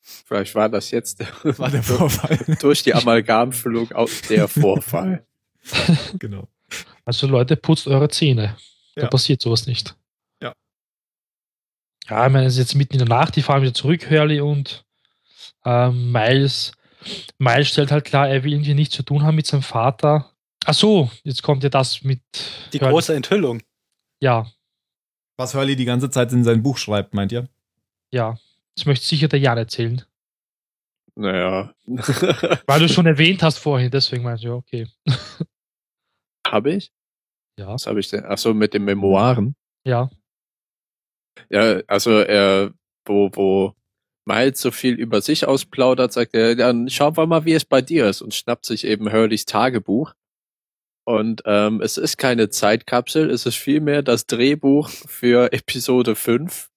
Vielleicht war das jetzt der, *laughs* War der Vorfall. *laughs* durch die Amalgamfüllung auch der Vorfall. genau. also Leute, putzt eure Zähne. Da Ja. passiert sowas nicht. Ja. Ja, ich meine, es ist jetzt mitten in der Nacht, die fahren wieder zurück, Hurley und ähm, Miles. Miles stellt halt klar, er will irgendwie nichts zu tun haben mit seinem Vater. Ach so, jetzt kommt ja das mit. Die Hurley. große Enthüllung. Ja, Was Hurley die ganze Zeit in sein Buch schreibt, meint ihr? ja. Das möchte sicher der Jan erzählen. Naja. *laughs* Weil du schon *laughs* erwähnt hast vorhin, deswegen meinte ich, ja, okay. *laughs* habe ich? Ja, Was habe ich denn? Ach so, mit den Memoiren. ja. Ja, also er, wo, wo Miles so viel über sich ausplaudert, sagt er, dann schauen wir mal, wie es bei dir ist und schnappt sich eben Hurleys Tagebuch. Und ähm, es ist keine Zeitkapsel, es ist vielmehr das Drehbuch für Episode 5.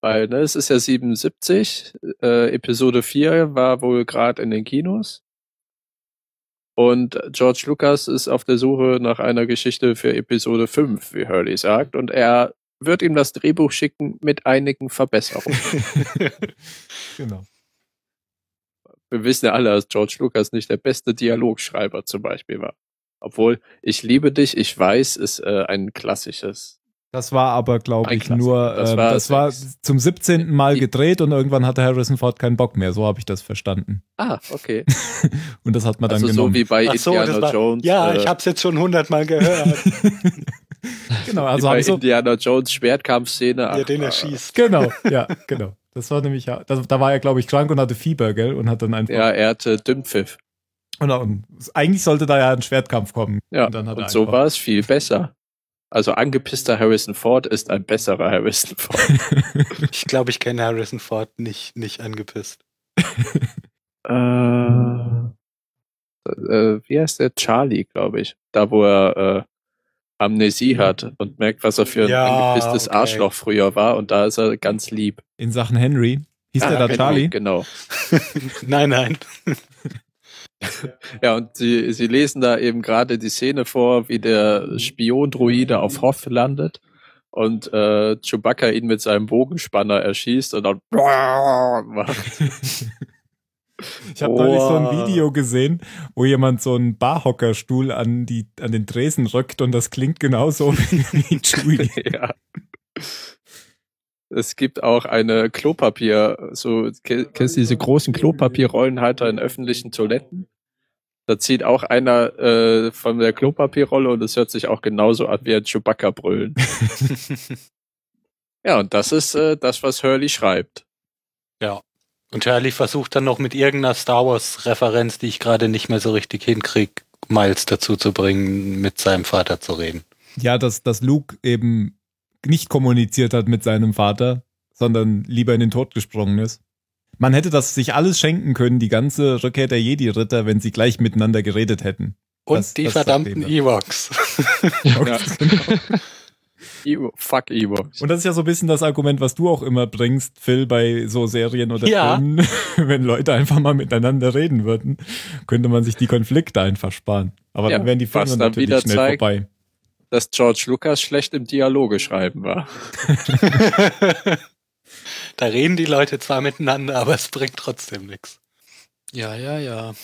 Weil, ne, es ist ja 77, äh, Episode 4 war wohl gerade in den Kinos. Und George Lucas ist auf der Suche nach einer Geschichte für Episode 5, wie Hurley sagt. Und er wird ihm das Drehbuch schicken mit einigen Verbesserungen. *laughs* Genau. Wir wissen ja alle, dass George Lucas nicht der beste Dialogschreiber zum Beispiel war. Obwohl, ich liebe dich, ich weiß, ist äh, ein klassisches. Das war aber, glaube ich, Klassiker. nur, Das äh, war das war zum 17. Mal gedreht und irgendwann hatte Harrison Ford keinen Bock mehr. So habe ich das verstanden. Ah, okay. *laughs* Und das hat man dann Also so genommen. wie bei Ach so, Indiana das war, Jones. ja, äh, ich hab's jetzt schon hundertmal gehört, *laughs* genau, wie also bei haben so, Indiana Jones Schwertkampfszene. er ach, den äh, erschießt. genau, *laughs* ja, genau. Das war nämlich ja, da, da war er, glaube ich, krank und hatte Fieber, gell? Und hat dann einfach. Ja, er hatte Dünnpfiff. Genau, und eigentlich sollte da ja ein Schwertkampf kommen. Ja, und dann hat er und so war es viel besser. Also angepisster Harrison Ford ist ein besserer Harrison Ford. *laughs* Ich glaube, ich kenne Harrison Ford nicht, nicht angepisst. äh, äh, wie heißt der? Charlie, glaube ich. Da, wo er äh, Amnesie hat und merkt, was er für ein Ja, angepisstes okay. Arschloch früher war. Und da ist er ganz lieb. In Sachen Henry. Hieß Ah, der da genau, Charlie? Genau. *laughs* nein, nein. *laughs* *laughs* Ja, und sie, sie lesen da eben gerade die Szene vor, wie der Spiondruide auf Hoth landet und äh, Chewbacca ihn mit seinem Bogenspanner erschießt und dann *laughs* macht. Ich habe neulich so ein. Video gesehen, wo jemand so einen Barhockerstuhl an, die, an den Tresen rückt und das klingt genauso *laughs* wie Chewie. ja. Es gibt auch eine Klopapier, so ke- kennst du diese großen Klopapierrollenhalter in öffentlichen Toiletten? Da zieht auch einer äh, von der Klopapierrolle und es hört sich auch genauso an wie ein Chewbacca brüllen. *laughs* ja, und das ist äh, das, was Hurley schreibt. Ja. Und Hurley versucht dann noch mit irgendeiner Star Wars-Referenz, die ich gerade nicht mehr so richtig hinkrieg, Miles dazu zu bringen, mit seinem Vater zu reden. Ja, dass, dass Luke eben nicht kommuniziert hat mit seinem Vater, sondern lieber in den Tod gesprungen ist. Man hätte das sich alles schenken können, die ganze Rückkehr der Jedi-Ritter, wenn sie gleich miteinander geredet hätten. Und Das- die das verdammten. Ewoks. *laughs* Ja. Evo, fuck Evo. Und das ist ja so ein bisschen das Argument, was du auch immer bringst, Phil, bei so Serien oder Ja. Filmen. *laughs* Wenn Leute einfach mal miteinander reden würden, könnte man sich die Konflikte einfach sparen. Aber Ja, dann wären die Filme natürlich wieder schnell zeigt- vorbei. Dass George Lucas schlecht im Dialoge schreiben war. *laughs* da reden die Leute zwar miteinander, aber es bringt trotzdem nichts. Ja, ja, ja.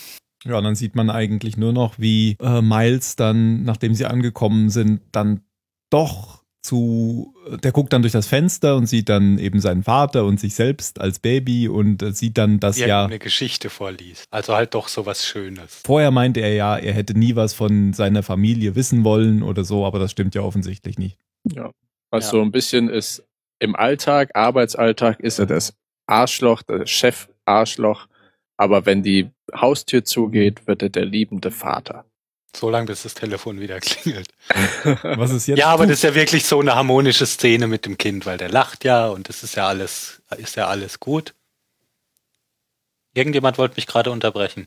Ja, dann sieht man eigentlich nur noch, wie äh, Miles dann, nachdem sie angekommen sind, dann doch zu, der guckt dann durch das Fenster und sieht dann eben seinen Vater und sich selbst als Baby und äh, sieht dann, dass Die ja, eine Geschichte vorliest. Also halt doch so was Schönes. vorher meinte er ja, er hätte nie was von seiner Familie wissen wollen oder so, aber das stimmt ja offensichtlich nicht. Was Ja. so ein bisschen ist, im Alltag, Arbeitsalltag ist er das Arschloch, das Chef-Arschloch. Aber wenn die Haustür zugeht, wird er der liebende Vater. So lange, bis das Telefon wieder klingelt. *laughs* Was ist jetzt? Ja, aber das ist ja wirklich so eine harmonische Szene mit dem Kind, weil der lacht ja und das ist ja alles, ist ja alles gut. Irgendjemand wollte mich gerade unterbrechen.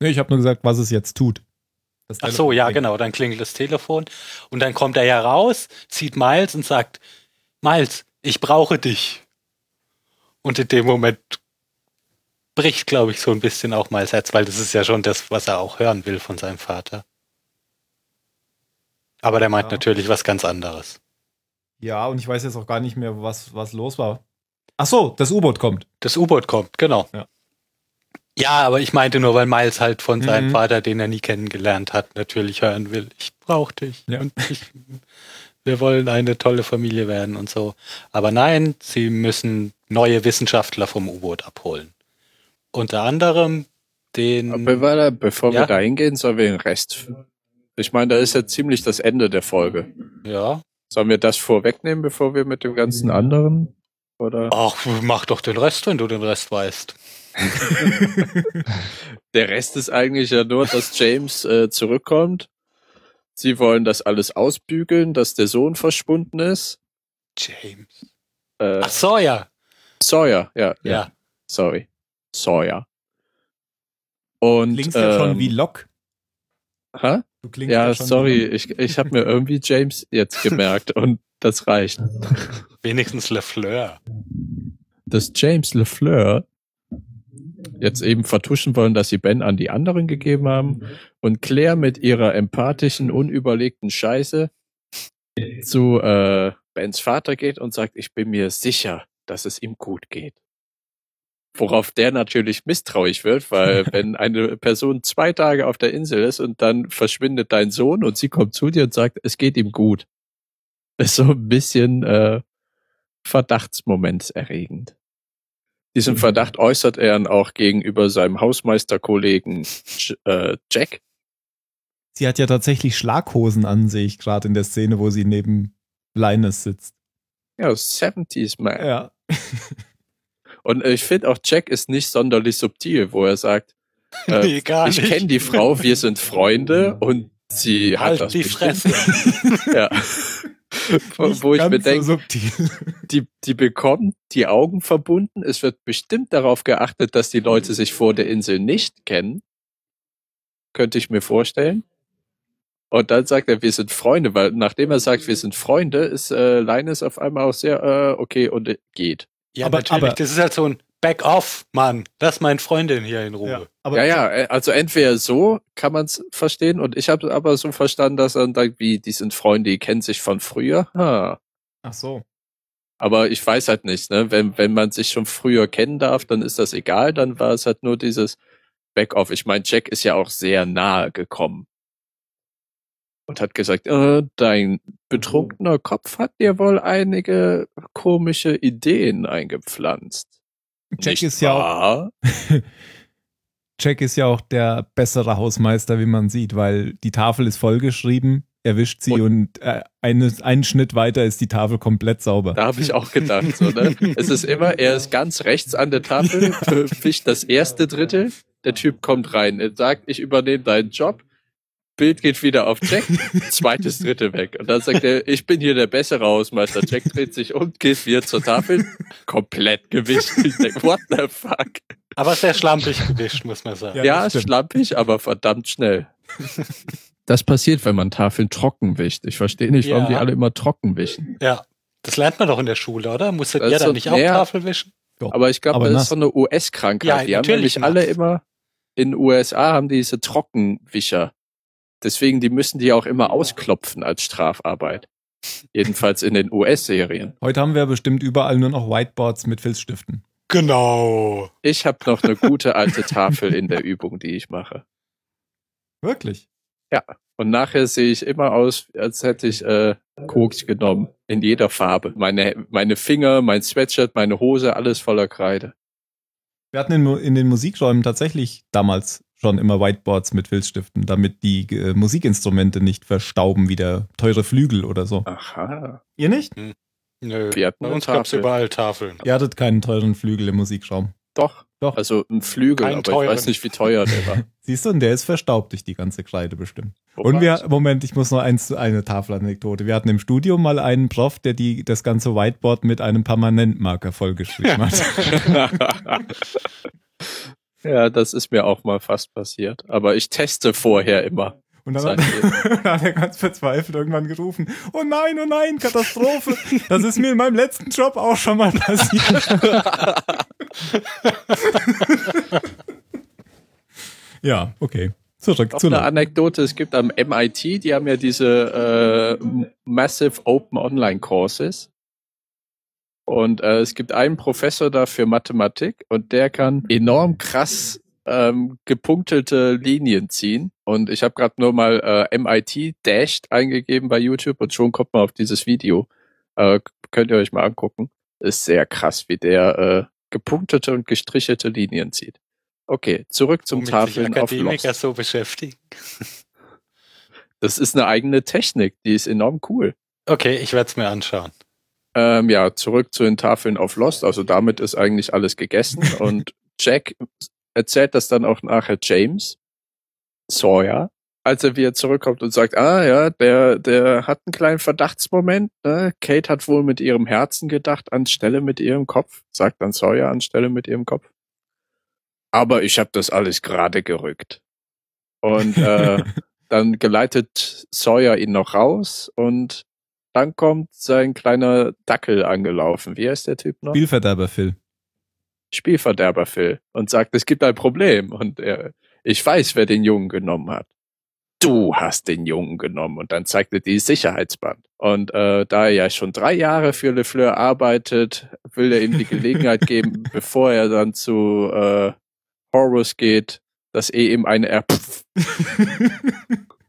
Nee, ich habe nur gesagt, was es jetzt tut. Das Ach so, ja, genau. Dann klingelt das Telefon und dann kommt er ja raus, zieht Miles und sagt, Miles, ich brauche dich. Und in dem Moment bricht, glaube ich, so ein bisschen auch Miles Herz, weil das ist ja schon das, was er auch hören will von seinem Vater. Aber der meint Ja. natürlich was ganz anderes. Ja, und ich weiß jetzt auch gar nicht mehr, was, was los war. Ach so, das U-Boot kommt. Das U-Boot kommt, genau. Ja. Ja, aber ich meinte nur, weil Miles halt von seinem Mhm. Vater, den er nie kennengelernt hat, natürlich hören will, ich brauche dich. Ja. Und ich, wir wollen eine tolle Familie werden und so. Aber nein, sie müssen neue Wissenschaftler vom U-Boot abholen. Unter anderem den. Aber bevor Ja. wir da hingehen, sollen wir den Rest. Ich meine, da ist ja ziemlich das Ende der Folge. ja. Sollen wir das vorwegnehmen, bevor wir mit dem ganzen anderen? Oder? Ach, mach doch den Rest, wenn du den Rest weißt. *laughs* Der Rest ist eigentlich ja nur, dass James äh, zurückkommt. Sie wollen das alles ausbügeln, dass der Sohn verschwunden ist. James. Äh, Ach ja. Sawyer, ja, ja. Ja. Sorry. Sawyer. Und Klingst ja schon ähm, wie Locke. Hä? Du klingst Ja, schon sorry, ich, ich habe mir irgendwie James jetzt *laughs* gemerkt und das reicht. Wenigstens LeFleur. Dass James LeFleur jetzt eben vertuschen wollen, dass sie Ben an die anderen gegeben haben und Claire mit ihrer empathischen, unüberlegten Scheiße zu äh, Bens Vater geht und sagt, ich bin mir sicher, dass es ihm gut geht. Worauf der natürlich misstrauisch wird, weil *laughs* wenn eine Person zwei Tage auf der Insel ist und dann verschwindet dein Sohn und sie kommt zu dir und sagt, es geht ihm gut. Ist so ein bisschen äh, verdachtsmomentserregend. Diesen Verdacht äußert er dann auch gegenüber seinem Hausmeisterkollegen äh, Jack. Sie hat ja tatsächlich Schlaghosen an, sehe ich gerade in der Szene, wo sie neben Linus sitzt. Ja, 70s Man. Ja. *laughs* Und ich finde auch Jack ist nicht sonderlich subtil, wo er sagt, äh, *laughs* Nee, ich kenne die Frau, wir sind Freunde *laughs* und sie hat Halt das die bestimmt. Fresse. Ja. *laughs* wo, ich mir denke, so die, die bekommen die Augen verbunden. Es wird bestimmt darauf geachtet, dass die Leute sich vor der Insel nicht kennen. Könnte ich mir vorstellen. Und dann sagt er, wir sind Freunde, weil nachdem er sagt, wir sind Freunde, ist äh, Linus auf einmal auch sehr, äh, okay, und äh, geht. Ja, Aber- natürlich. aber- das ist halt so ein Back off, Mann. Lass meine Freundin hier in Ruhe. Ja, aber ja, ja, äh, also entweder so kann man es verstehen und ich habe aber so verstanden, dass er dann sagt, wie, die sind Freunde, die kennen sich von früher. Ha. Ach so. Aber ich weiß halt nicht, ne? Wenn, wenn man sich schon früher kennen darf, dann ist das egal, dann war es halt nur dieses Backoff. Ich meine, Jack ist ja auch sehr nahe gekommen. Und hat gesagt, äh, dein betrunkener Kopf hat dir wohl einige komische Ideen eingepflanzt. Jack Nicht ist ja auch? Jack *laughs* ist ja auch der bessere Hausmeister, wie man sieht, weil die Tafel ist vollgeschrieben, er wischt sie und, äh, eine, einen Schnitt weiter ist die Tafel komplett sauber. Da habe ich auch gedacht, so, ne? Es ist immer, er ist ganz rechts an der Tafel, *laughs* fischt das erste Drittel, der Typ kommt rein, er sagt, ich übernehme deinen Job, Bild geht wieder auf Jack, zweites Drittel weg. Und dann sagt er, ich bin hier der bessere Hausmeister. Jack dreht sich um, geht wieder zur Tafel, komplett gewischt. Ich denke, what the fuck? Aber sehr schlampig gewischt, muss man sagen. Ja, Ja, schlampig, aber verdammt schnell. Das passiert, wenn man Tafeln trocken wischt. Ich verstehe nicht, warum Ja. die alle immer trocken wischen. Ja. Das lernt man doch in der Schule, oder? Musstet Das ihr ist da so- nicht auch ja. Tafel wischen? Aber ich glaube, das nass. ist so eine US-Krankheit. Ja, die haben natürlich nämlich alle nass. immer in den USA haben die diese Trockenwischer. Deswegen, die müssen die auch immer ausklopfen als Strafarbeit. Jedenfalls in den US-Serien. *laughs* Heute haben wir bestimmt überall nur noch Whiteboards mit Filzstiften. Genau. Ich habe noch eine gute alte Tafel in der Übung, die ich mache. Wirklich? Und nachher sehe ich immer aus, als hätte ich äh, Koks genommen. In jeder Farbe. Meine, meine Finger, mein Sweatshirt, meine Hose, alles voller Kreide. Wir hatten in, in den Musikräumen tatsächlich damals schon immer Whiteboards mit Filzstiften, damit die äh, Musikinstrumente nicht verstauben wie der teure Flügel oder so. Aha. Ihr nicht? Nö. Wir hatten Bei uns gab es überall Tafeln. Ihr hattet keinen teuren Flügel im Musikraum. Doch. Doch. Also ein Flügel, Kein aber teuren. ich weiß nicht, wie teuer der war. *laughs* Siehst du, und der ist verstaubt durch die ganze Kreide bestimmt. Wo Und wir? Moment, ich muss noch eins, eine Tafelanekdote. Wir hatten im Studium mal einen Prof, der die, das ganze Whiteboard mit einem Permanentmarker vollgeschrieben *laughs* hat. *laughs* ja, das ist mir auch mal fast passiert. Aber ich teste vorher immer. Und dann hat, *laughs* dann hat er ganz verzweifelt irgendwann gerufen, oh nein, oh nein, Katastrophe. Das ist mir in meinem letzten Job auch schon mal passiert. *laughs* ja, okay. Zurück Noch zu eine Lab. Anekdote, es gibt am MIT, die haben ja diese äh, Massive Open Online Courses. Und äh, es gibt einen Professor da für Mathematik und der kann enorm krass ähm, gepunktete Linien ziehen. Und ich habe gerade nur mal äh, MIT Dashed eingegeben bei YouTube und schon kommt man auf dieses Video. Äh, könnt ihr euch mal angucken. Ist sehr krass, wie der äh, gepunktete und gestrichelte Linien zieht. Okay, zurück zum Womit sich Tafeln auf Akademiker Lost. so beschäftigen. Das ist eine eigene Technik, die ist enorm cool. Okay, ich werde es mir anschauen. Ähm, ja, zurück zu den Tafeln auf Lost. Also damit ist eigentlich alles gegessen. *laughs* Und Jack erzählt das dann auch nachher James Sawyer, als er wieder zurückkommt und sagt, ah ja, der, der hat einen kleinen Verdachtsmoment. Ne? Kate hat wohl mit ihrem Herzen gedacht, anstelle mit ihrem Kopf. Sagt dann Sawyer anstelle mit ihrem Kopf. Aber ich habe das alles gerade gerückt. Und äh, *laughs* dann geleitet Sawyer ihn noch raus und dann kommt sein kleiner Dackel angelaufen. Wie heißt der Typ noch? Spielverderber Phil. Spielverderber Phil und sagt, es gibt ein Problem und er, ich weiß, wer den Jungen genommen hat. Du hast den Jungen genommen und dann zeigt er die Sicherheitsband. Und äh, da er ja schon drei Jahre für Le Fleur arbeitet, will er ihm die Gelegenheit *laughs* geben, bevor er dann zu äh, Horus geht, dass er ihm eine er *laughs*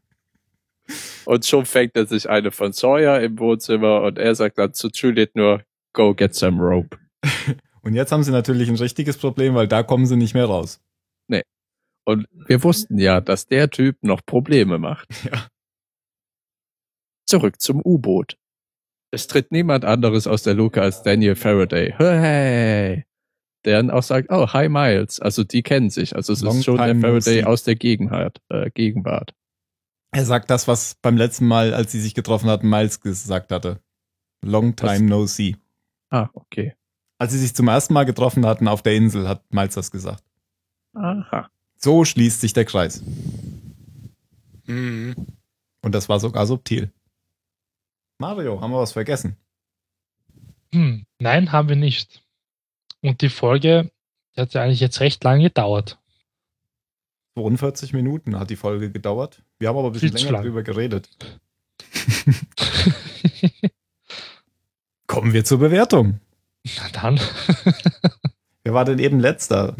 und schon fängt er sich eine von Sawyer im Wohnzimmer und er sagt dann zu Juliet nur, go get some rope. *laughs* Und jetzt haben sie natürlich ein richtiges Problem, weil da kommen sie nicht mehr raus. Und wir wussten ja, dass der Typ noch Probleme macht. *laughs* Ja. Zurück zum U-Boot. Es tritt niemand anderes aus der Luke als Daniel Faraday. Hey! Der dann auch sagt, oh, hi Miles. Also die kennen sich. Also es Long ist schon der Faraday aus der Gegenwart. Äh, Gegenwart. Er sagt das, was beim letzten Mal, als sie sich getroffen hatten, Miles gesagt hatte. Long time Was? no see. Ah, okay. Als sie sich zum ersten Mal getroffen hatten auf der Insel, hat Miles das gesagt. Aha. So schließt sich der Kreis. Mhm. Und das war sogar subtil. Mario, haben wir was vergessen? Hm, nein, haben wir nicht. Und die Folge die hat ja eigentlich jetzt recht lange gedauert. 45 Minuten hat die Folge gedauert. Wir haben aber ein bisschen länger darüber geredet. *laughs* Kommen wir zur Bewertung. Na dann. *laughs* Wer war denn eben letzter?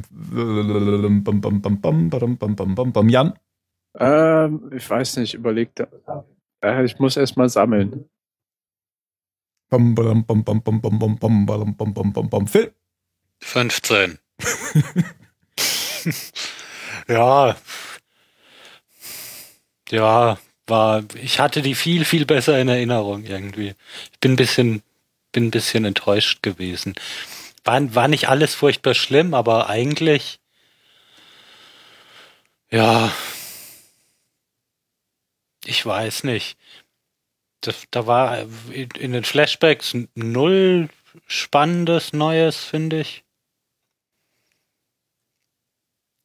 Jan? Ähm, ich weiß nicht, überlegt. Äh, ich muss erstmal sammeln. Phil? 15. *laughs* ja. Ja, war, ich hatte die viel, viel besser in Erinnerung irgendwie. Ich bin ein bisschen, bin ein bisschen enttäuscht gewesen. War, war nicht alles furchtbar schlimm, aber eigentlich, ja, ich weiß nicht. Das, da war in, in den Flashbacks null Spannendes Neues, finde ich.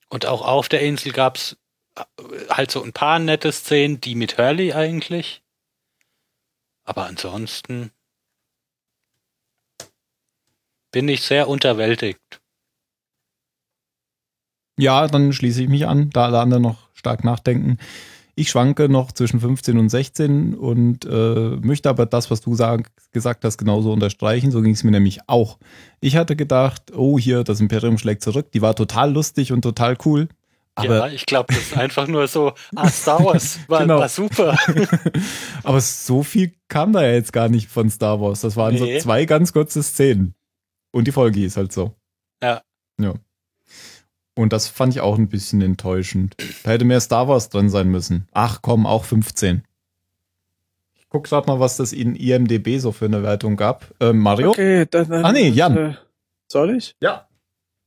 Und auch auf der Insel gab's äh, halt so ein paar nette Szenen, die mit Hurley eigentlich. Aber ansonsten bin ich sehr unterwältigt. Ja, dann schließe ich mich an, da alle anderen noch stark nachdenken. Ich schwanke noch zwischen 15 und 16 und äh, möchte aber das, was du sag, gesagt hast, genauso unterstreichen. So ging es mir nämlich auch. Ich hatte gedacht, oh, hier, das Imperium schlägt zurück. Die war total lustig und total cool. Aber ja, ich glaube, das ist einfach nur so, ah, Star Wars war, *laughs* Genau. war super. *laughs* Aber so viel kam da ja jetzt gar nicht von Star Wars. Das waren Nee. so zwei ganz kurze Szenen. Und die Folge ist halt so. Ja. Ja. Und das fand ich auch ein bisschen enttäuschend. Da hätte mehr Star Wars drin sein müssen. Ach komm, auch 15. Ich guck grad mal, was das in IMDB so für eine Wertung gab. Ähm, Mario? Okay, dann, dann Ah, nee, Jan. Äh, soll ich? Ja.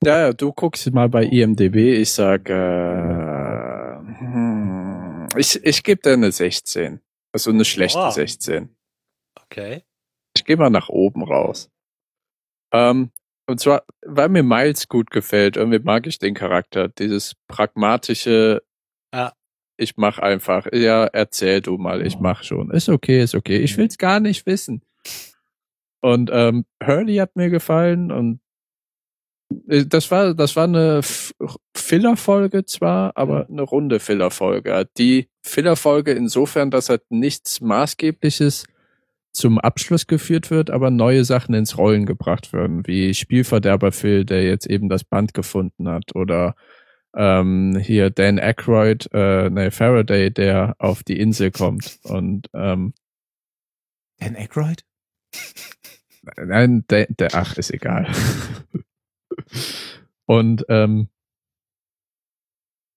Ja, ja, du guckst mal bei IMDB. Ich sag, äh, hm, ich, ich gebe dir eine 16. Also eine schlechte Wow. 16. Okay. Ich gehe mal nach oben raus. Ähm, und zwar, weil mir Miles gut gefällt, irgendwie mag ich den Charakter. Dieses pragmatische, Ja. ich mach einfach, ja, erzähl du mal, ich mach schon. Ist okay, ist okay. Ich will's gar nicht wissen. Und ähm, Hurley hat mir gefallen und äh, das war, das war eine Filler-Folge zwar, aber eine runde Filler-Folge. Die Filler-Folge insofern, dass halt nichts Maßgebliches zum Abschluss geführt wird, aber neue Sachen ins Rollen gebracht werden, wie Spielverderber Phil, der jetzt eben das Band gefunden hat, oder ähm, hier Dan Aykroyd, äh, nee, Faraday, der auf die Insel kommt. Und ähm, Dan Aykroyd? *laughs* Nein, der, der ach, ist egal. *laughs* Und ähm,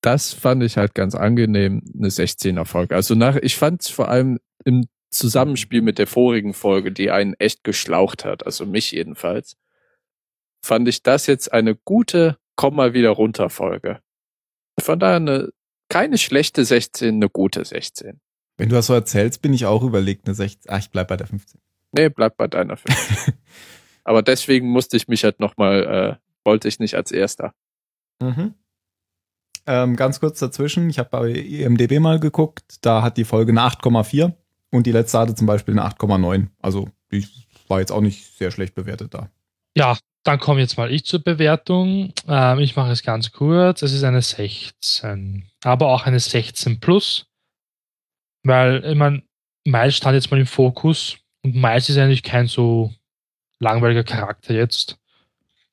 das fand ich halt ganz angenehm, eine 16er Folge. Also nach, ich fand es vor allem im Zusammenspiel mit der vorigen Folge, die einen echt geschlaucht hat, also mich jedenfalls, fand ich das jetzt eine gute Komm mal wieder runter Folge. Von daher eine, keine schlechte 16, eine gute 16. Wenn du das so erzählst, bin ich auch überlegt, eine 16. Ah, ich bleib bei der 15. Nee, bleib bei deiner 5. *laughs* Aber deswegen musste ich mich halt nochmal, äh, wollte ich nicht als erster. Mhm. Ähm, ganz kurz dazwischen, ich habe bei IMDB mal geguckt, da hat die Folge eine 8,4 und die letzte hatte zum Beispiel eine 8,9. Also die war jetzt auch nicht sehr schlecht bewertet da. Ja, dann komme jetzt mal ich zur Bewertung. Ähm, ich mache es ganz kurz. Es ist eine 16, aber auch eine 16 plus, weil ich meine, Miles stand jetzt mal im Fokus und Miles ist eigentlich kein so langweiliger Charakter jetzt.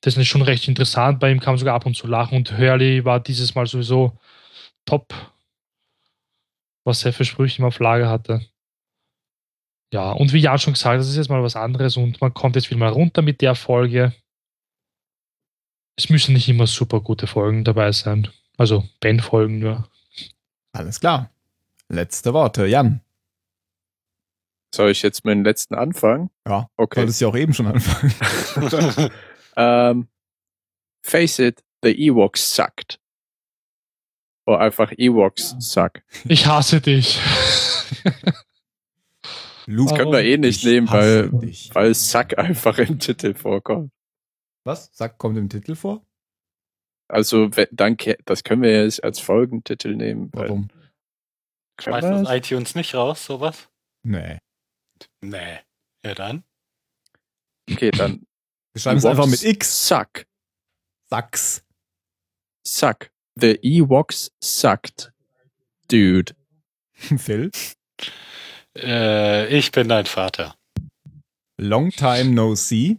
Das ist schon recht interessant. Bei ihm kam sogar ab und zu lachen und Hurley war dieses Mal sowieso top, was er für Sprüche immer auf Lager hatte. Ja, und wie Jan schon gesagt, hat, das ist jetzt mal was anderes und man kommt jetzt wieder mal runter mit der Folge. Es müssen nicht immer super gute Folgen dabei sein. Also Ben-Folgen nur. Alles klar. Letzte Worte, Jan. Soll ich jetzt meinen letzten anfangen? Ja, Okay. solltest ja auch eben schon anfangen. *laughs* *laughs* Ähm, face it, the Ewoks sucked. Oder einfach Ewoks suck. Ich hasse dich. *laughs* Luke, Können wir eh nicht ich nehmen, weil, dich. weil suck einfach im Titel vorkommt. Was? Sag, kommt im Titel vor? Also, wenn- dann, das können wir jetzt als Folgentitel nehmen. weil- Warum? Schmeißt das iTunes nicht raus, sowas? Nee. Nee. Ja dann. Okay, dann. Wir schreiben es einfach mit X. Suck. Sachs. Suck. The Ewoks sucked. Dude. *laughs* Phil. Äh, ich bin dein Vater. Long time no see.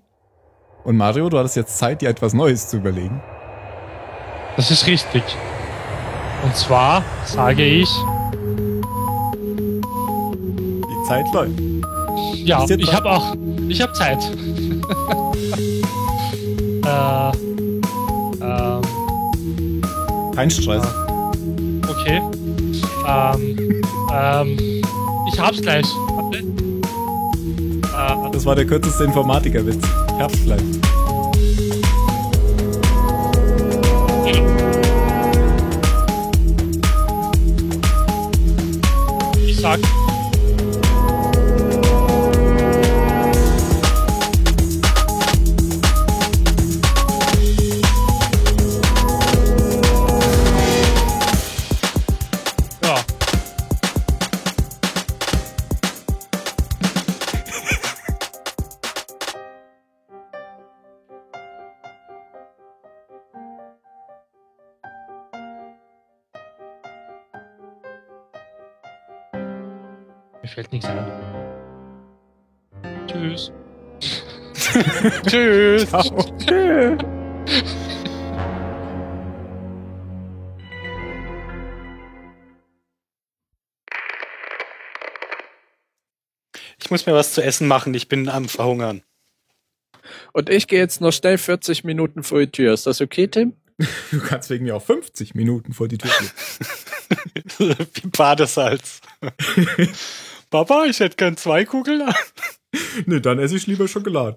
Und Mario, du hattest jetzt Zeit, dir etwas Neues zu überlegen. Das ist richtig. Und zwar sage ich, Die Zeit läuft. ja, ich habe auch, ich habe Zeit. *laughs* äh, ähm, Kein Stress. okay. Ähm, ähm, ich hab's gleich. Das war der kürzeste Informatikerwitz. Ich hab's gleich. ich sag, nichts an. Tschüss. *laughs* Tschüss. Tschüss. Ich muss mir was zu essen machen, ich bin am Verhungern. Und ich gehe jetzt noch schnell 40 Minuten vor die Tür. Ist das okay, Tim? *laughs* Du kannst wegen mir auch 50 Minuten vor die Tür gehen. *laughs* Wie Badesalz. Papa, ich hätte gern zwei Kugeln. nee, dann esse ich lieber Schokolade.